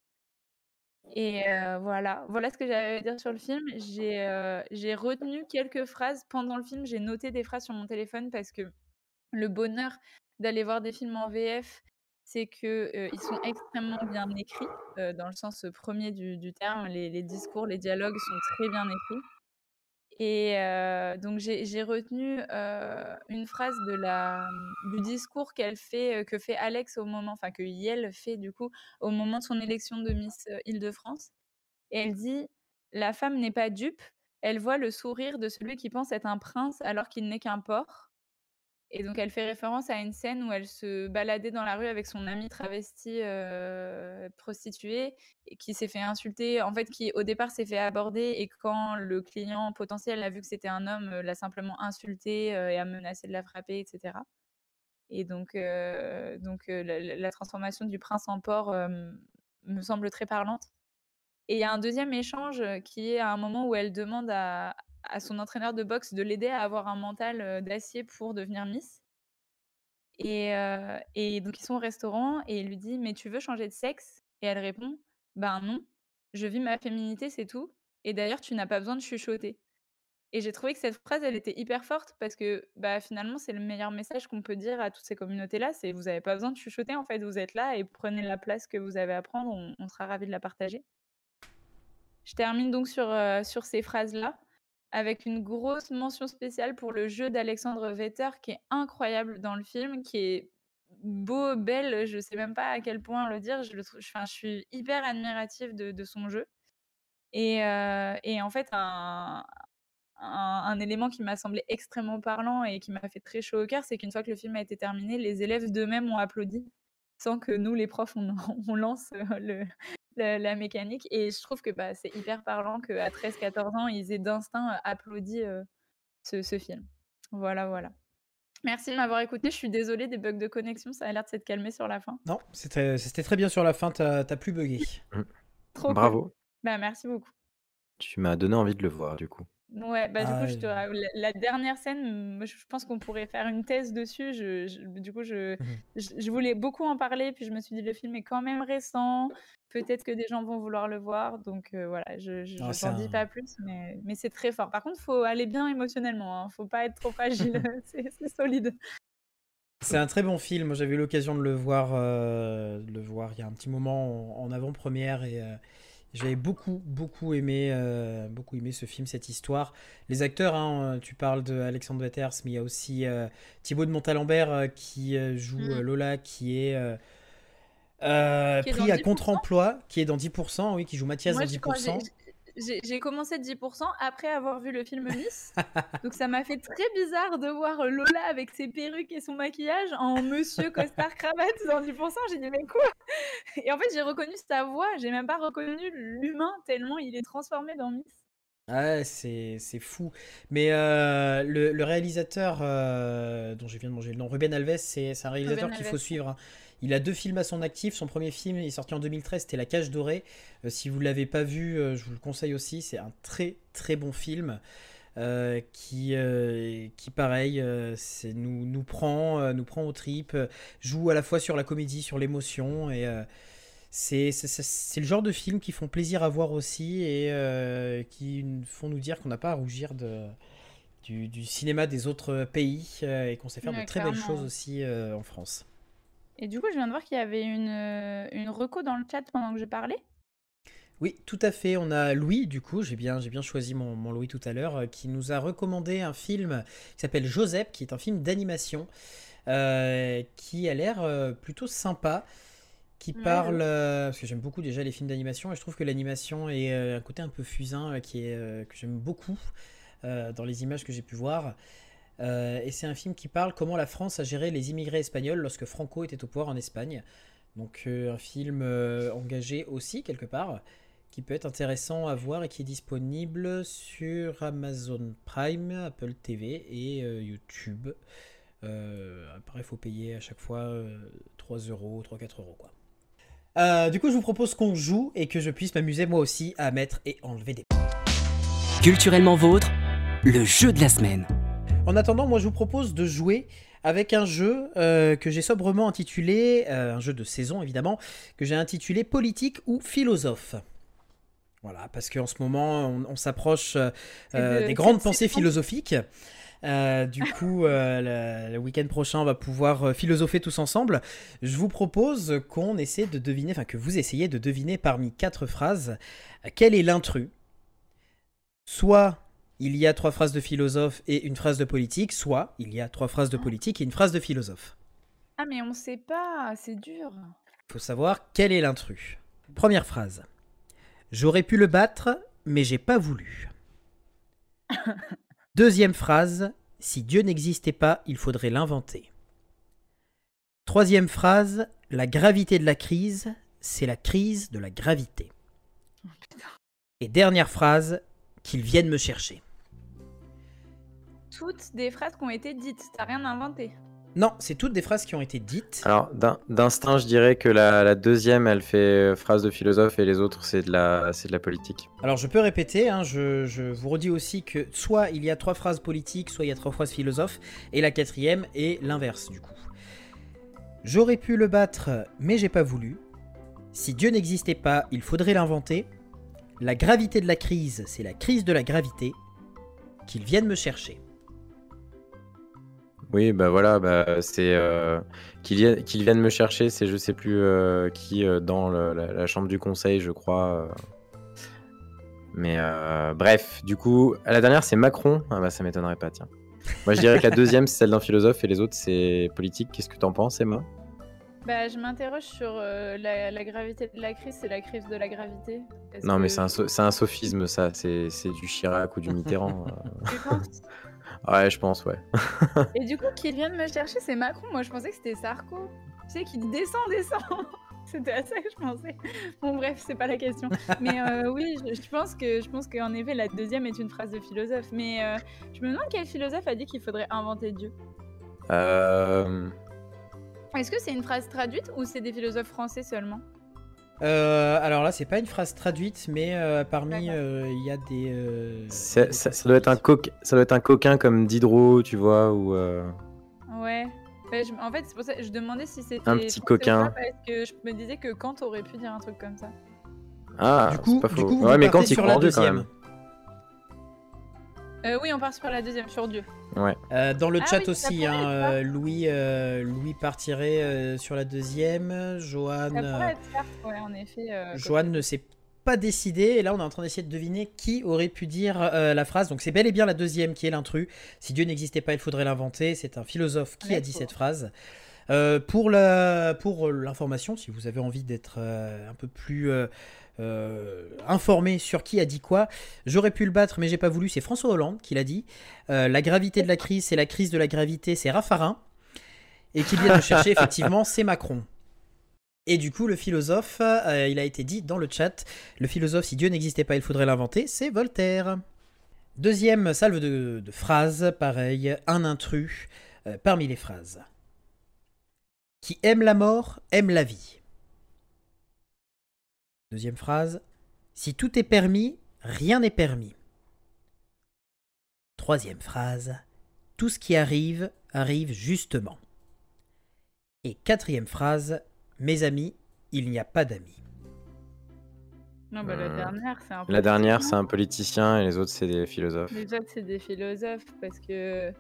Et voilà, voilà ce que j'avais à dire sur le film. J'ai retenu quelques phrases pendant le film. J'ai noté des phrases sur mon téléphone parce que le bonheur d'aller voir des films en VF, c'est qu'ils sont extrêmement bien écrits, dans le sens premier du, terme. les, discours, les dialogues sont très bien écrits. Et donc j'ai retenu une phrase du discours qu'elle fait, que fait Alex au moment, enfin que Yel fait du coup au moment de son élection de Miss Île-de-France. Et elle dit La femme n'est pas dupe, elle voit le sourire de celui qui pense être un prince alors qu'il n'est qu'un porc. Et donc, elle fait référence à une scène où elle se baladait dans la rue avec son amie travestie prostituée et qui s'est fait insulter, en fait, qui au départ s'est fait aborder et quand le client potentiel a vu que c'était un homme, l'a simplement insulté et a menacé de la frapper, etc. Et donc, donc la, transformation du prince en porc me semble très parlante. Et il y a un deuxième échange qui est à un moment où elle demande à, à son entraîneur de boxe de l'aider à avoir un mental d'acier pour devenir Miss. Et, donc ils sont au restaurant et il lui dit mais tu veux changer de sexe? Et elle répond ben non, je vis ma féminité c'est tout. Et d'ailleurs tu n'as pas besoin de chuchoter. Et j'ai trouvé que cette phrase elle était hyper forte parce que bah finalement c'est le meilleur message qu'on peut dire à toutes ces communautés là, c'est vous n'avez pas besoin de chuchoter en fait, vous êtes là et prenez la place que vous avez à prendre, on, sera ravis de la partager. Je termine donc sur, sur ces phrases là avec une grosse mention spéciale pour le jeu d'Alexandre Vetter qui est incroyable dans le film, qui est beau, belle, je sais même pas à quel point le dire, je, je suis hyper admirative de, son jeu. Et, en fait, un, élément qui m'a semblé extrêmement parlant et qui m'a fait très chaud au cœur, c'est qu'une fois que le film a été terminé, les élèves d'eux-mêmes ont applaudi sans que nous, les profs, on, on lance le, la, mécanique. Et je trouve que bah, c'est hyper parlant qu'à 13-14 ans, ils aient d'instinct applaudi euh, ce, film. Voilà, voilà. Merci de m'avoir écouté. Je suis désolée des bugs de connexion. Ça a l'air de s'être calmé sur la fin. Non, c'était très bien sur la fin. T'as plus bugué. Mmh. Trop Bravo. Bah, merci beaucoup. Tu m'as donné envie de le voir, du coup. Ouais, bah, du coup, je te la dernière scène, je pense qu'on pourrait faire une thèse dessus. Je du coup, mmh je je voulais beaucoup en parler, puis je me suis dit: «Le film est quand même récent, peut-être que des gens vont vouloir le voir», donc voilà, je je n'en dis pas plus, mais mais c'est très fort. Par contre, faut aller bien émotionnellement, hein, faut pas être trop fragile, c'est solide. C'est un très bon film. J'avais eu l'occasion de le voir, de le voir il y a un petit moment en avant-première et J'avais beaucoup, beaucoup aimé, euh, beaucoup aimé ce film, cette histoire. Les acteurs, hein, tu parles de Alexandre Wetters, mais il y a aussi euh, Thibaut de Montalembert euh, qui euh, joue Mm. euh, Lola, qui est euh, pris à 10%? contre-emploi, qui est dans 10%, oui, qui joue Mathias Moi, dans je crois que 10%. j'ai- j'ai j'ai commencé 10% après avoir vu le film Miss. Donc ça m'a fait très bizarre de voir Lola avec ses perruques et son maquillage en monsieur costard cravate dans 10%. J'ai dit mais quoi? Et en fait j'ai reconnu sa voix, j'ai même pas reconnu l'humain tellement il est transformé dans Miss. Ouais, c'est fou. Mais euh, le, le réalisateur euh, dont je viens de manger le nom, Ruben Alves, c'est un réalisateur qu'il faut suivre. hein. Il a deux films à son actif. Son premier film est sorti en 2013, c'était La Cage Dorée. Euh, si vous ne l'avez pas vu, je vous le conseille aussi. C'est un très très bon film qui, qui pareil, nous, nous, prend, nous prend aux tripes, joue à la fois sur la comédie, sur l'émotion. Et c'est le genre de films qui font plaisir à voir aussi et euh, qui font nous dire qu'on n'a pas à rougir de, du, du cinéma des autres pays euh, et qu'on sait faire de très belles choses aussi euh, en France. Et du coup je viens de voir qu'il y avait une, une reco dans le chat pendant que je parlais. Oui, tout à fait. On a Louis, du coup, j'ai bien, bien choisi mon, mon Louis tout à l'heure, qui nous a recommandé un film qui s'appelle Joseph, qui est un film d'animation, euh, qui a l'air plutôt sympa, qui Ouais, parle... euh, parce que j'aime beaucoup déjà les films d'animation, et je trouve que l'animation est euh, un côté un peu fusain, euh, qui est, que j'aime beaucoup dans les images que j'ai pu voir. Et c'est un film qui parle comment la France a géré les immigrés espagnols lorsque Franco était au pouvoir en Espagne. Donc un film engagé aussi quelque part, qui peut être intéressant à voir et qui est disponible sur Amazon Prime, Apple TV et YouTube. Euh, après, il faut payer à chaque fois euh, 3 euros, 3-4 euros quoi. Euh, du coup, je vous propose qu'on joue et que je puisse m'amuser moi aussi à mettre et enlever des Culturellement vôtre, le jeu de la semaine. En attendant, moi je vous propose de jouer avec un jeu euh, que j'ai sobrement intitulé, euh, un jeu de saison évidemment, que j'ai intitulé Politique ou philosophe. Voilà, parce qu'en ce moment on, on s'approche euh, de- des grandes pensées philosophiques. Euh, du coup, euh, le, le week-end prochain, on va pouvoir euh, philosopher tous ensemble. Je vous propose qu'on essaie de deviner, enfin que vous essayez de deviner parmi quatre phrases quel est l'intrus? Soit il y a trois phrases de philosophe et une phrase de politique, soit il y a trois phrases de politique et une phrase de philosophe. Ah mais on sait pas, c'est dur. Il faut savoir quel est l'intrus. Première phrase. J'aurais pu le battre, mais j'ai pas voulu. Deuxième phrase. Si Dieu n'existait pas, il faudrait l'inventer. Troisième phrase. La gravité de la crise, c'est la crise de la gravité. Et dernière phrase. Qu'ils viennent me chercher. Toutes des phrases qui ont été dites, t'as rien inventé. Non, c'est toutes des phrases qui ont été dites. Alors, d'in- d'instinct, je dirais que la, la deuxième, elle fait euh, phrase de philosophe et les autres, c'est de la, de la politique. Alors je peux répéter, hein, je, je vous redis aussi que soit il y a trois phrases politiques, soit il y a trois phrases philosophes, et la quatrième est l'inverse du coup. J'aurais pu le battre, mais j'ai pas voulu. Si Dieu n'existait pas, il faudrait l'inventer. La gravité de la crise, c'est la crise de la gravité. Qu'ils viennent me chercher. Oui, bah voilà, bah, c'est euh, qu'ils qu'ils viennent me chercher, c'est je sais plus euh, qui euh, dans le- la, la chambre du conseil, je crois. euh. Mais bref, du coup, à la dernière, c'est Macron. Ah bah ça m'étonnerait pas, tiens. Moi, je dirais que la deuxième, c'est celle d'un philosophe et les autres, c'est politique. Qu'est-ce que t'en penses, Emma? Bah, je m'interroge sur euh, la, la gravité de la crise, c'est la crise de la gravité. Non, mais c'est un, so- c'est un sophisme, ça. C'est c'est du Chirac ou du Mitterrand. euh. Tu penses? Ouais, je pense, ouais. Et du coup, qui vient de me chercher, c'est Macron. Moi, je pensais que c'était Sarko. Tu sais, qui dit descend, descend. C'était à ça que je pensais. Bon, bref, c'est pas la question. Mais euh, oui, je, je pense que je pense qu'en effet, la deuxième est une phrase de philosophe. Mais euh, je me demande quel philosophe a dit qu'il faudrait inventer Dieu. Euh, Est-ce que c'est une phrase traduite ou c'est des philosophes français seulement? Euh, alors là, c'est pas une phrase traduite, mais euh, parmi euh, il y a des. euh, des ça, ça doit être un coq, ça doit être un coquin comme Diderot, tu vois, ou. euh, Ouais. Bah, je- en fait, c'est pour ça que je demandais si c'était Un petit coquin. Parce que je me disais que Kant aurait pu dire un truc comme ça. Ah, du coup, c'est pas du faux. coup, vous ouais, mais quand il croit en Dieu, quand deuxième. même. Euh, oui, on part sur la deuxième, sur Dieu. Euh, dans le Ah chat oui, aussi, hein, euh, Louis, euh, Louis partirait euh, sur la deuxième. Joanne, Ça pourrait être ça. Ouais, en effet. Joanne ne sait pas décidé. Et là, on est en train d'essayer de deviner qui aurait pu dire euh, la phrase. Donc, c'est bel et bien la deuxième qui est l'intrus. Si Dieu n'existait pas, il faudrait l'inventer. C'est un philosophe qui a dit cette phrase. Euh, pour la, pour l'information, si vous avez envie d'être euh, un peu plus euh, informé sur qui a dit quoi, j'aurais pu le battre, mais j'ai pas voulu. C'est François Hollande qui l'a dit. Euh, la gravité de la crise, c'est la crise de la gravité, c'est Raffarin. Et qui vient de chercher, effectivement, c'est Macron. Et du coup, le philosophe, euh, il a été dit dans le chat, le philosophe, si Dieu n'existait pas, il faudrait l'inventer, c'est Voltaire. Deuxième salve de, de phrases, pareil, un intrus parmi les phrases. Qui aime la mort, aime la vie. Deuxième phrase, si tout est permis, rien n'est permis. Troisième phrase, tout ce qui arrive, arrive justement. Et quatrième phrase, mes amis, il n'y a pas d'amis. Non, bah, la Euh, dernière, c'est un. La dernière, c'est un politicien et les autres, c'est des philosophes. Les autres, c'est des philosophes parce que.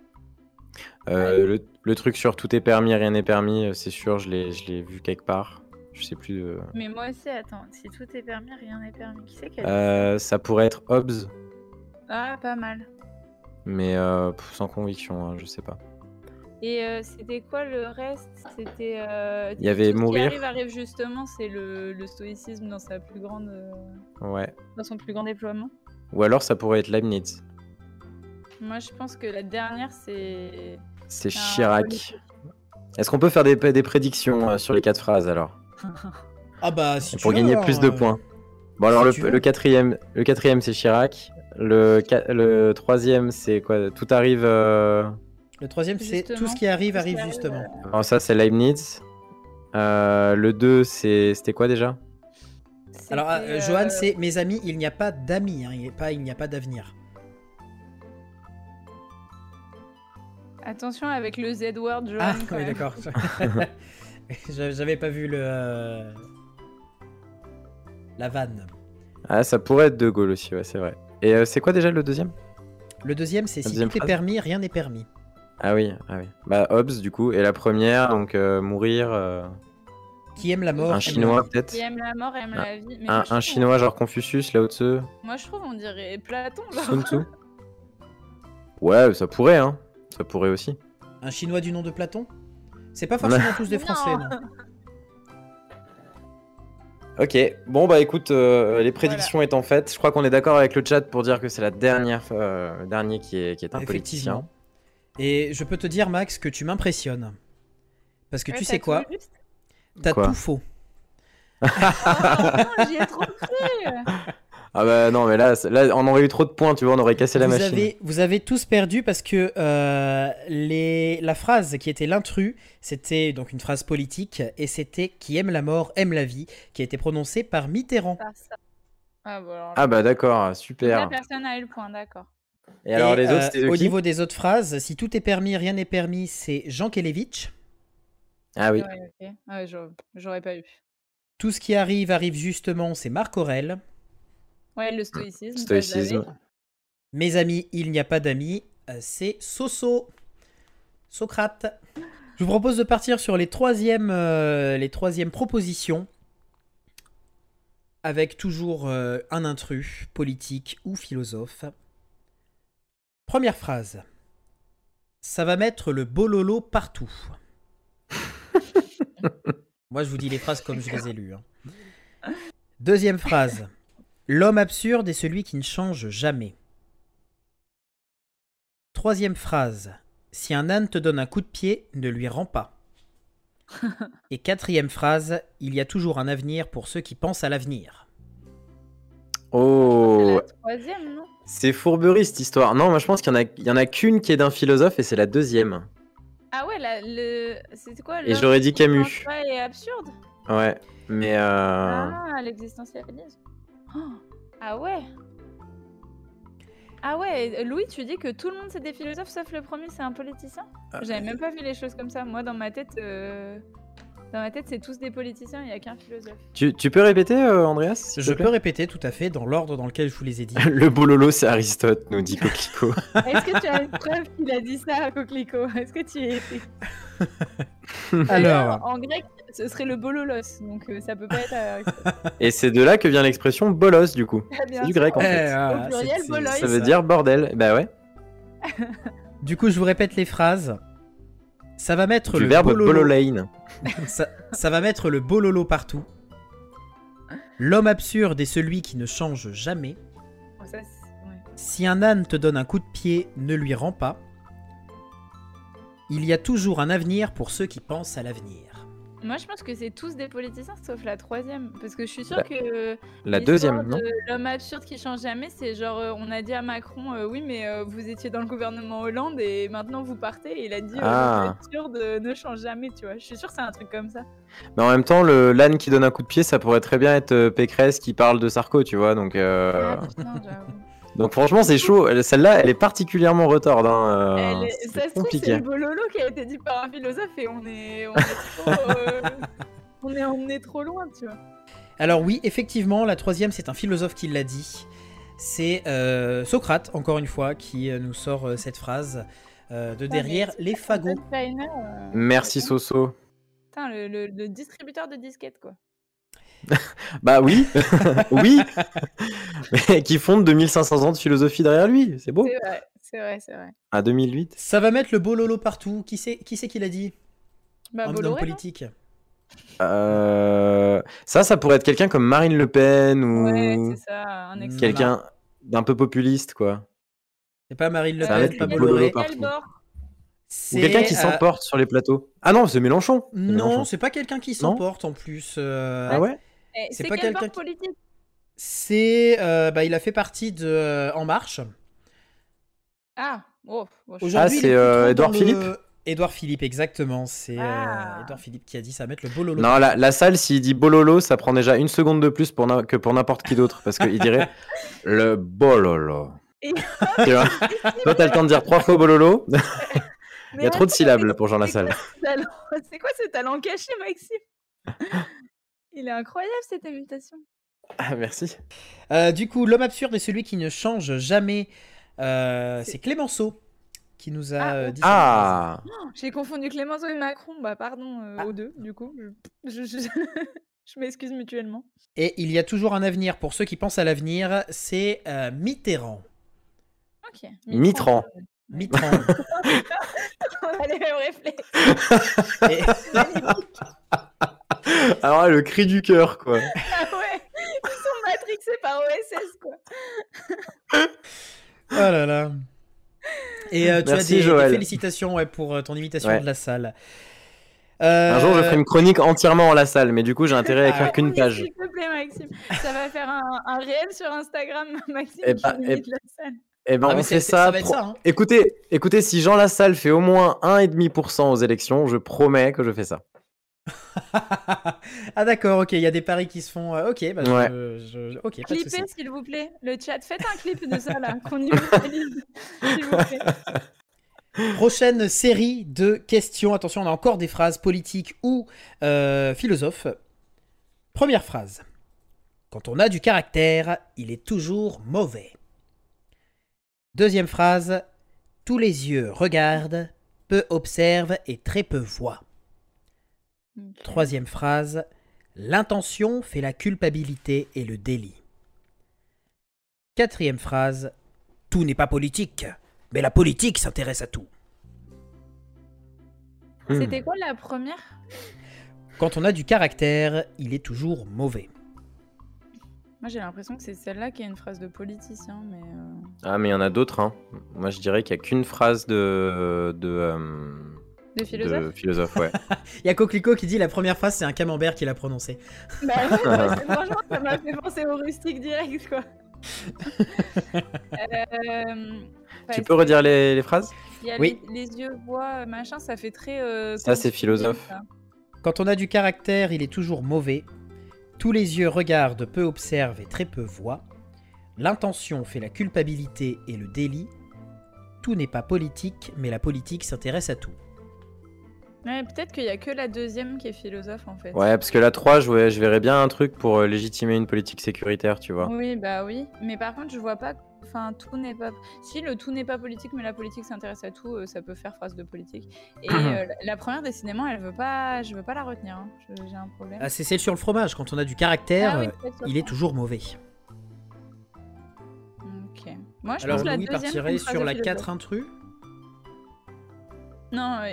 Euh, le, le truc sur tout est permis, rien n'est permis, euh, c'est sûr, je l'ai vu quelque part. Je sais plus. euh, Mais moi aussi, attends, si tout est permis, rien n'est permis. Qui c'est euh, ça pourrait être Hobbes, Ah, pas mal. mais euh, sans conviction, hein, je sais pas. Et euh, c'était quoi le reste? C'était. Il y avait tout ce mourir. Qui arrive, arrive justement, c'est le, le stoïcisme dans sa plus grande, Ouais. dans son plus grand déploiement. Ou alors ça pourrait être Leibniz. Moi, je pense que la dernière, c'est. C'est Chirac. Est-ce qu'on peut faire des, des prédictions sur les quatre phrases alors? Ah bah, si tu Pour gagner hein, plus de euh, points. Bon alors si le, quatrième, le quatrième c'est Chirac. Le, troisième c'est quoi? Tout arrive. euh, Le troisième, c'est tout ce qui arrive, ce arrive arrive, justement. Alors ça c'est Leibniz. Euh, le 2 c'est c'était quoi déjà? Alors, euh, Johan, c'est mes amis, il n'y a pas d'amis, hein, il n'y a pas, il n'y a pas d'avenir. Attention avec le Z-word, Johan. Ah, oui, d'accord. J'a- J'avais pas vu le. euh, La vanne. Ah ça pourrait être De Gaulle aussi, ouais c'est vrai. Et euh, c'est quoi déjà le deuxième? Le deuxième, c'est si deuxième tout est permis, rien n'est permis. Ah oui, ah oui. Bah Hobbes du coup. Et la première donc euh, mourir. euh, Qui aime la mort un chinois peut-être? Qui aime la mort, aime Un- la vie. Mais Un, chinois genre Confucius, Lao Tzu, on- Moi, je trouve, on dirait Platon. genre. Sun Tzu? Ouais, ça pourrait hein. Ça pourrait aussi. Un chinois du nom de Platon? C'est pas forcément tous des. Français, non. Ok, bon bah écoute, euh, les prédictions étant faites, je crois qu'on est d'accord avec le chat pour dire que c'est la dernière, euh, dernier qui est, qui est un politicien. Effectivement. Et je peux te dire, Max, que tu m'impressionnes. Parce que Ouais, tu sais quoi T'as tout faux. Oh j'y ai trop cru. Ah bah non, mais là, là, on aurait eu trop de points, tu vois, on aurait cassé la vous, machine. avez, vous avez tous perdu parce que euh, les, la phrase qui était l'intrus, c'était donc une phrase politique et c'était qui aime la mort aime la vie, qui a été prononcée par Mitterrand. Ah, bon, alors, Ah bah d'accord, la super. personne a eu le point, d'accord. Et alors Et, les autres, euh, Au niveau des autres phrases, si tout est permis, rien n'est permis, c'est Jean Kelevitch. Ah oui, Ouais, ok. Ouais, j'aurais- j'aurais pas eu. Tout ce qui arrive arrive justement, c'est Marc Aurel. Ouais, le stoïcisme. stoïcisme. Mes amis, il n'y a pas d'amis, euh, c'est Soso. Socrate. Je vous propose de partir sur les troisièmes, euh, les troisièmes propositions. Avec toujours euh, un intrus, politique ou philosophe. Première phrase. Ça va mettre le bololo partout. Moi, je vous dis les phrases comme je les ai lues. hein. Deuxième phrase. L'homme absurde est celui qui ne change jamais. Troisième phrase. Si un âne te donne un coup de pied, ne lui rends pas. Et quatrième phrase. Il y a toujours un avenir pour ceux qui pensent à l'avenir. C'est Oh, la troisième, non? C'est fourberie cette histoire. Non, moi je pense qu'il y en a, qu'une qui est d'un philosophe et c'est la deuxième. Ah ouais, la- le... c'était quoi Et j'aurais dit Camus. est absurde? Ouais, mais euh... Ah, l'existentialisme. Oh, Ah ouais Ah ouais, Louis, tu dis que tout le monde c'est des philosophes sauf le premier c'est un politicien Ah, J'avais même pas vu les choses comme ça. Moi, dans ma tête, euh, dans ma tête, c'est tous des politiciens, il y a qu'un philosophe. tu, tu peux répéter, euh, Andreas Je plaît peux répéter tout à fait dans l'ordre dans lequel je vous les ai dit. Le bololo, c'est Aristote, nous dit Coquelicot. Est-ce que tu as une preuve qu'il a dit ça à Coquelicot? Est-ce que tu y Alors, En grec, ce serait le bololos, donc euh, ça peut pas être. euh, Et c'est de là que vient l'expression bolos, du coup. C'est du grec, en eh, fait. Au pluriel, boloïs. c'est Ça veut dire bordel. Bah ouais. Du coup, je vous répète les phrases. Ça va mettre Du le verbe bololo. Ça, ça va mettre le bololo partout. L'homme absurde est celui qui ne change jamais. Ça, ouais. Si un âne te donne un coup de pied, ne lui rends pas. Il y a toujours un avenir pour ceux qui pensent à l'avenir. Moi, je pense que c'est tous des politiciens, sauf la troisième. Parce que je suis sûre Bah, que. La deuxième, non L'homme absurde qui change jamais, c'est genre, euh, on a dit à Macron, euh, oui, mais euh, vous étiez dans le gouvernement Hollande et maintenant vous partez. Et il a dit, euh, Ah. l'homme absurde ne change jamais, tu vois. Je suis sûre que c'est un truc comme ça. Mais en même temps, le l'âne qui donne un coup de pied, ça pourrait très bien être Pécresse qui parle de Sarko, tu vois. Donc, euh, Ah, putain, j'avoue. Donc franchement, c'est chaud. Elle- Celle-là, elle est particulièrement retard. Hein. euh, Elle est- c'est ça se trouve, c'est le bololo qui a été dit par un philosophe et on est, on est trop. euh, on est emmené trop loin, tu vois. Alors oui, effectivement, la troisième, c'est un philosophe qui l'a dit. C'est euh, Socrate, encore une fois, qui nous sort euh, cette phrase euh, de derrière les fagots. Merci Soso. Putain, le, le- le distributeur de disquettes, quoi. Bah oui, oui, mais qui fonde 2500 ans de philosophie derrière lui, c'est beau. C'est vrai, c'est vrai, c'est vrai. À 2008. Ça va mettre le bololo partout. Qui c'est qui, c'est qui l'a dit? Bah, Un homme politique. Euh, Ça, ça pourrait être quelqu'un comme Marine Le Pen Ouais, ou c'est ça, un ex. quelqu'un d'un peu populiste, quoi. C'est pas Marine Le Ça va Pen, pas le Bolloré. bololo partout. Ou C'est, quelqu'un qui euh, s'emporte sur les plateaux. Ah non, c'est Mélenchon. C'est Non, Mélenchon. c'est pas quelqu'un qui s'emporte en plus. euh, Ah ouais? C'est pas quel quelqu'un qui- politique? C'est, euh, bah, il a fait partie de euh, En Marche. Ah, oh, Aujourd'hui, Ah, c'est, euh, le- Philippe? Édouard Philippe, exactement. C'est euh, Ah. Édouard Philippe qui a dit ça va mettre le bololo. Non, la, la salle, s'il dit bololo, ça prend déjà une seconde de plus pour que pour n'importe qui d'autre. Parce qu'il dirait le bololo. Et- Tu vois? Toi, t'as le temps de dire trois fois bololo. Il y a trop de syllabes là, pour Jean Lassalle. C'est quoi ce talent caché, Maxime? Il est incroyable cette imitation. Ah, merci. Euh, du coup, l'homme absurde est celui qui ne change jamais. Euh, C'est- Clémenceau qui nous a Ah, euh, oh. dit. Ah J'ai confondu Clémenceau et Macron. Bah, pardon euh, Ah. aux deux, du coup. Je, je, je- je m'excuse mutuellement. Et il y a toujours un avenir pour ceux qui pensent à l'avenir. C'est euh, Mitterrand. Ok. Mitran. Mitterrand. On a les mêmes réflexes. Et- Alors là, le cri du cœur, quoi. Ah ouais Ils sont matrixés par OSS, quoi. Oh là là. Et euh, tu Merci, as des, des Joël. félicitations ouais, pour euh, ton imitation Ouais. de la salle. Un jour, je Euh, ferai une chronique entièrement en la salle, mais du coup, j'ai intérêt à écrire Ah, qu'une Oui, page. S'il te plaît, Maxime. Ça va faire un, un réel sur Instagram, Maxime. Eh qui bah, eh- la. Eh ben, ah, on c'est- fait c'est- ça. va être ça. hein. Écoutez, écoutez, si Jean Lassalle fait au moins 1,5% aux élections, je promets que je fais ça. Ah d'accord, ok, il y a des paris qui se font. euh, ok, bah, je- Ouais. je, je- ok, pas de souci. Clippez, s'il vous plaît. Le chat, faites un clip de ça, là, qu'on immortalise, s'il vous plaît. Prochaine série de questions. Attention, on a encore des phrases politiques ou euh, philosophes. Première phrase. Quand on a du caractère, il est toujours mauvais. Deuxième phrase. Tous les yeux regardent, peu observent et très peu voient. Troisième phrase. L'intention fait la culpabilité et le délit. Quatrième phrase. Tout n'est pas politique, mais la politique s'intéresse à tout. Hmm. C'était quoi la première? Quand on a du caractère, il est toujours mauvais. Moi, j'ai l'impression que c'est celle-là qui est une phrase de politicien, mais. euh, Ah, mais il y en a d'autres. Hein. Moi, je dirais qu'il n'y a qu'une phrase de, de, euh, De philosophe de philosophe. Ouais. Il y a Coquelicot qui dit la première phrase, c'est un camembert qui l'a prononcé. Bah ouais, c'est- franchement, ça m'a fait penser au rustique direct, quoi. Euh, tu peux redire les, les phrases? Qu'il y a Oui. les, les yeux voix, machin, ça fait très. euh, Ça, c'est philosophe. ça. Quand on a du caractère, il est toujours mauvais. Tous les yeux regardent, peu observent et très peu voient. L'intention fait la culpabilité et le délit. Tout n'est pas politique, mais la politique s'intéresse à tout. Ouais, peut-être qu'il y a que la deuxième qui est philosophe, en fait. Ouais, parce que la 3, je, ouais, je verrais bien un truc pour euh, légitimer une politique sécuritaire, tu vois. Oui, bah oui. Mais par contre, je vois pas Enfin, tout n'est pas. Si le tout n'est pas politique, mais la politique s'intéresse à tout, euh, ça peut faire phrase de politique. Et euh, la, la première, décidément, elle veut pas. Je veux pas la retenir. hein. Je- J'ai un problème. Ah, c'est celle sur le fromage. Quand on a du caractère, Ah oui, peut-être sur il le est toujours mauvais. Ok. Moi, je Alors pense la Louis deuxième. c'est partirait une phrase sur de la philosophe. 4 intrus? Non. euh,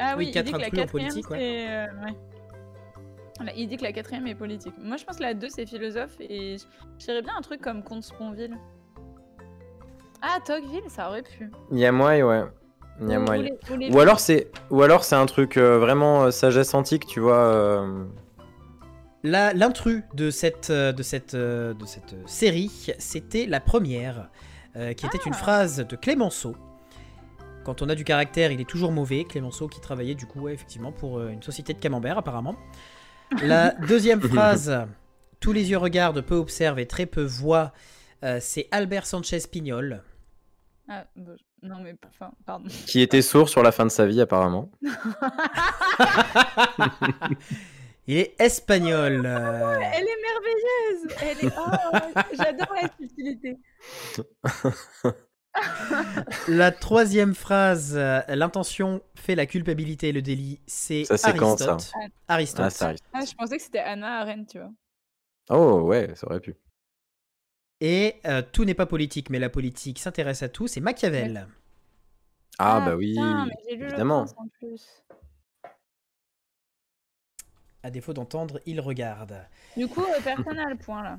Ah Oui, oui, il dit que la quatrième, ouais. c'est. euh, ouais. Il dit que la quatrième est politique. Moi, je pense que la 2, c'est philosophe. Et dirais bien un truc comme Comte Sponville. Ah, Tocqueville, ça aurait pu. Il y a moyen, ouais. Il y a Ou- les- ou les- Ou alors c'est, ou alors c'est un truc euh, vraiment euh, sagesse antique, tu vois. euh, L'intrus de cette, de cette, de cette série, c'était la première, euh, qui était une Ah. phrase de Clémenceau. Quand on a du caractère, il est toujours mauvais. Clémenceau qui travaillait du coup ouais, effectivement pour euh, une société de camembert apparemment. La deuxième phrase, tous les yeux regardent, peu observent et très peu voient, euh, c'est Albert Sanchez Pignol. Ah, bon, non, mais enfin, pardon. qui était sourd sur la fin de sa vie apparemment. Il est espagnol. euh, Elle est merveilleuse Elle est... Oh, j'adore la subtilité. La troisième phrase, euh, l'intention fait la culpabilité et le délit, c'est quand, ça Aristote. Aristote. Ah. Ah, je pensais que c'était Anna Arendt, tu vois. Oh ouais, ça aurait pu. Et euh, tout n'est pas politique, mais la politique s'intéresse à tout, c'est Machiavel. Ah, bah oui, putain, mais j'ai lu Le évidemment. Prince en plus. À défaut d'entendre, il regarde. Du coup, euh, personne n'a le point, là.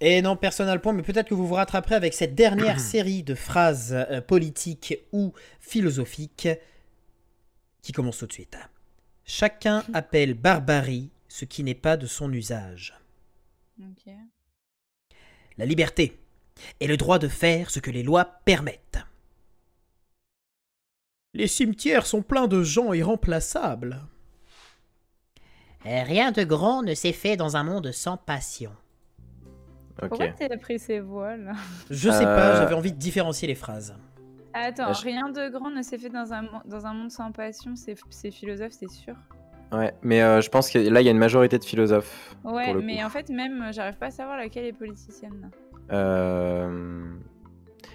Et non, personne n'a le point, mais peut-être que vous vous rattraperez avec cette dernière série de phrases euh, politiques ou philosophiques qui commence tout de suite. Chacun appelle barbarie ce qui n'est pas de son usage. La liberté est le droit de faire ce que les lois permettent. Les cimetières sont pleins de gens irremplaçables. Rien de grand ne s'est fait dans un monde sans passion. Pourquoi t'as pris ces voix, là Je sais pas, Euh. j'avais envie de différencier les phrases. Attends, Bah, je- rien de grand ne s'est fait dans un, dans un monde sans passion, c'est philosophe, c'est sûr. Ouais, mais euh, je pense que là il y a une majorité de philosophes. Ouais, mais coup. en fait, même, euh, j'arrive pas à savoir laquelle est politicienne. Euh,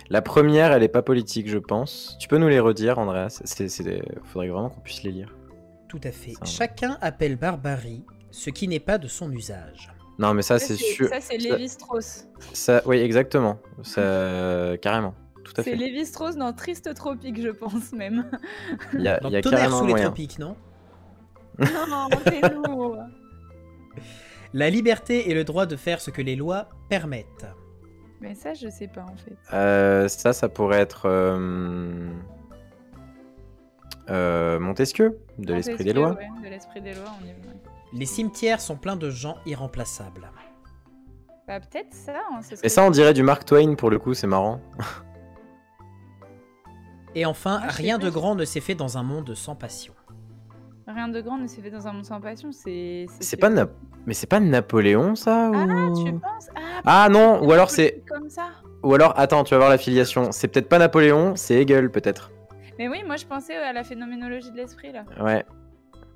La première, elle est pas politique, je pense. Tu peux nous les redire, Andreas? C'est, c'est... faudrait vraiment qu'on puisse les lire. Tout à fait. Ça- Chacun appelle barbarie ce qui n'est pas de son usage. Non, mais ça, Ça, c'est sûr. Ça, c'est ça- Lévi-Strauss. Ça, oui, exactement. Ça, carrément. Tout à C'est fait. Lévi-Strauss dans Triste Tropique, je pense même. Il y a, y a Tonnerre carrément sous les moyen. tropiques, non non, c'est lourd. La liberté est le droit de faire ce que les lois permettent. Mais ça, je sais pas en fait. Euh, ça, ça pourrait être euh, euh, Montesquieu, de l'esprit des lois. ouais, de l'esprit des lois, on y va. Les cimetières sont pleins de gens irremplaçables. Bah, peut-être ça. hein, ce Et ça, on dirait du Mark Twain pour le coup, c'est marrant. Et enfin, Ah, rien de grand ne s'est fait dans un monde sans passion. Rien de grand ne s'est fait dans un monde sans passion. C'est. C'est pas Na- mais c'est pas Napoléon ça Ah, ou... tu penses? Ah, Ah non, ou alors c'est Comme ça. ou alors attends, tu vas voir la filiation. C'est peut-être pas Napoléon, c'est Hegel peut-être. Mais oui, moi je pensais à la phénoménologie de l'esprit là. Ouais.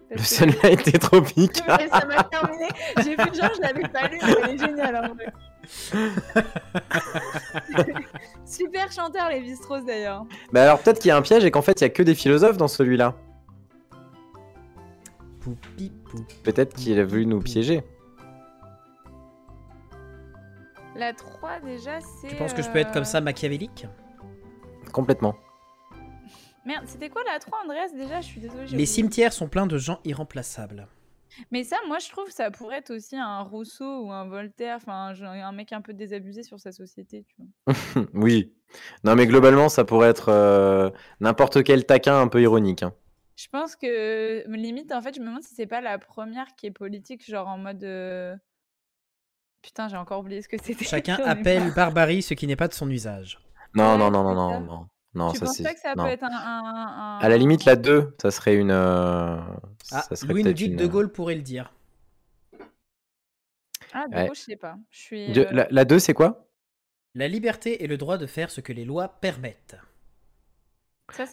Le sunlight était tropique. Mais ça m'a terminé. J'ai vu genre, je l'avais pas lu, mais elle est géniale en vrai. Super chanteur, les Strauss d'ailleurs. bah alors peut-être qu'il y a un piège et qu'en fait il y a que des philosophes dans celui-là. Peut-être qu'il a voulu nous piéger. La 3 déjà, c'est. Tu penses que je peux être comme euh, ça machiavélique? Complètement. Merde, c'était quoi la 3, Andreas? Déjà, je suis désolée. Les oublié. cimetières sont pleins de gens irremplaçables. Mais ça, moi je trouve que ça pourrait être aussi un Rousseau ou un Voltaire, enfin un mec un peu désabusé sur sa société, tu vois. oui. Non mais globalement ça pourrait être euh, n'importe quel taquin un peu ironique. hein. Je pense que limite, en fait, je me demande si c'est pas la première qui est politique, genre en mode. euh, Putain, j'ai encore oublié ce que c'était. Chacun appelle barbarie ce qui n'est pas de son usage. Non, Ouais, non, non, non, non, non. Non, tu ça penses c'est. pas que ça non. peut être un. un- un- À la limite, la 2, ça serait une. euh, Ah, ça serait Louis nous dit que une- De Gaulle pourrait le dire. Ah, du Ouais. coup, je sais pas. Je suis. De- euh, La, la 2, c'est quoi? La liberté est le droit de faire ce que les lois permettent.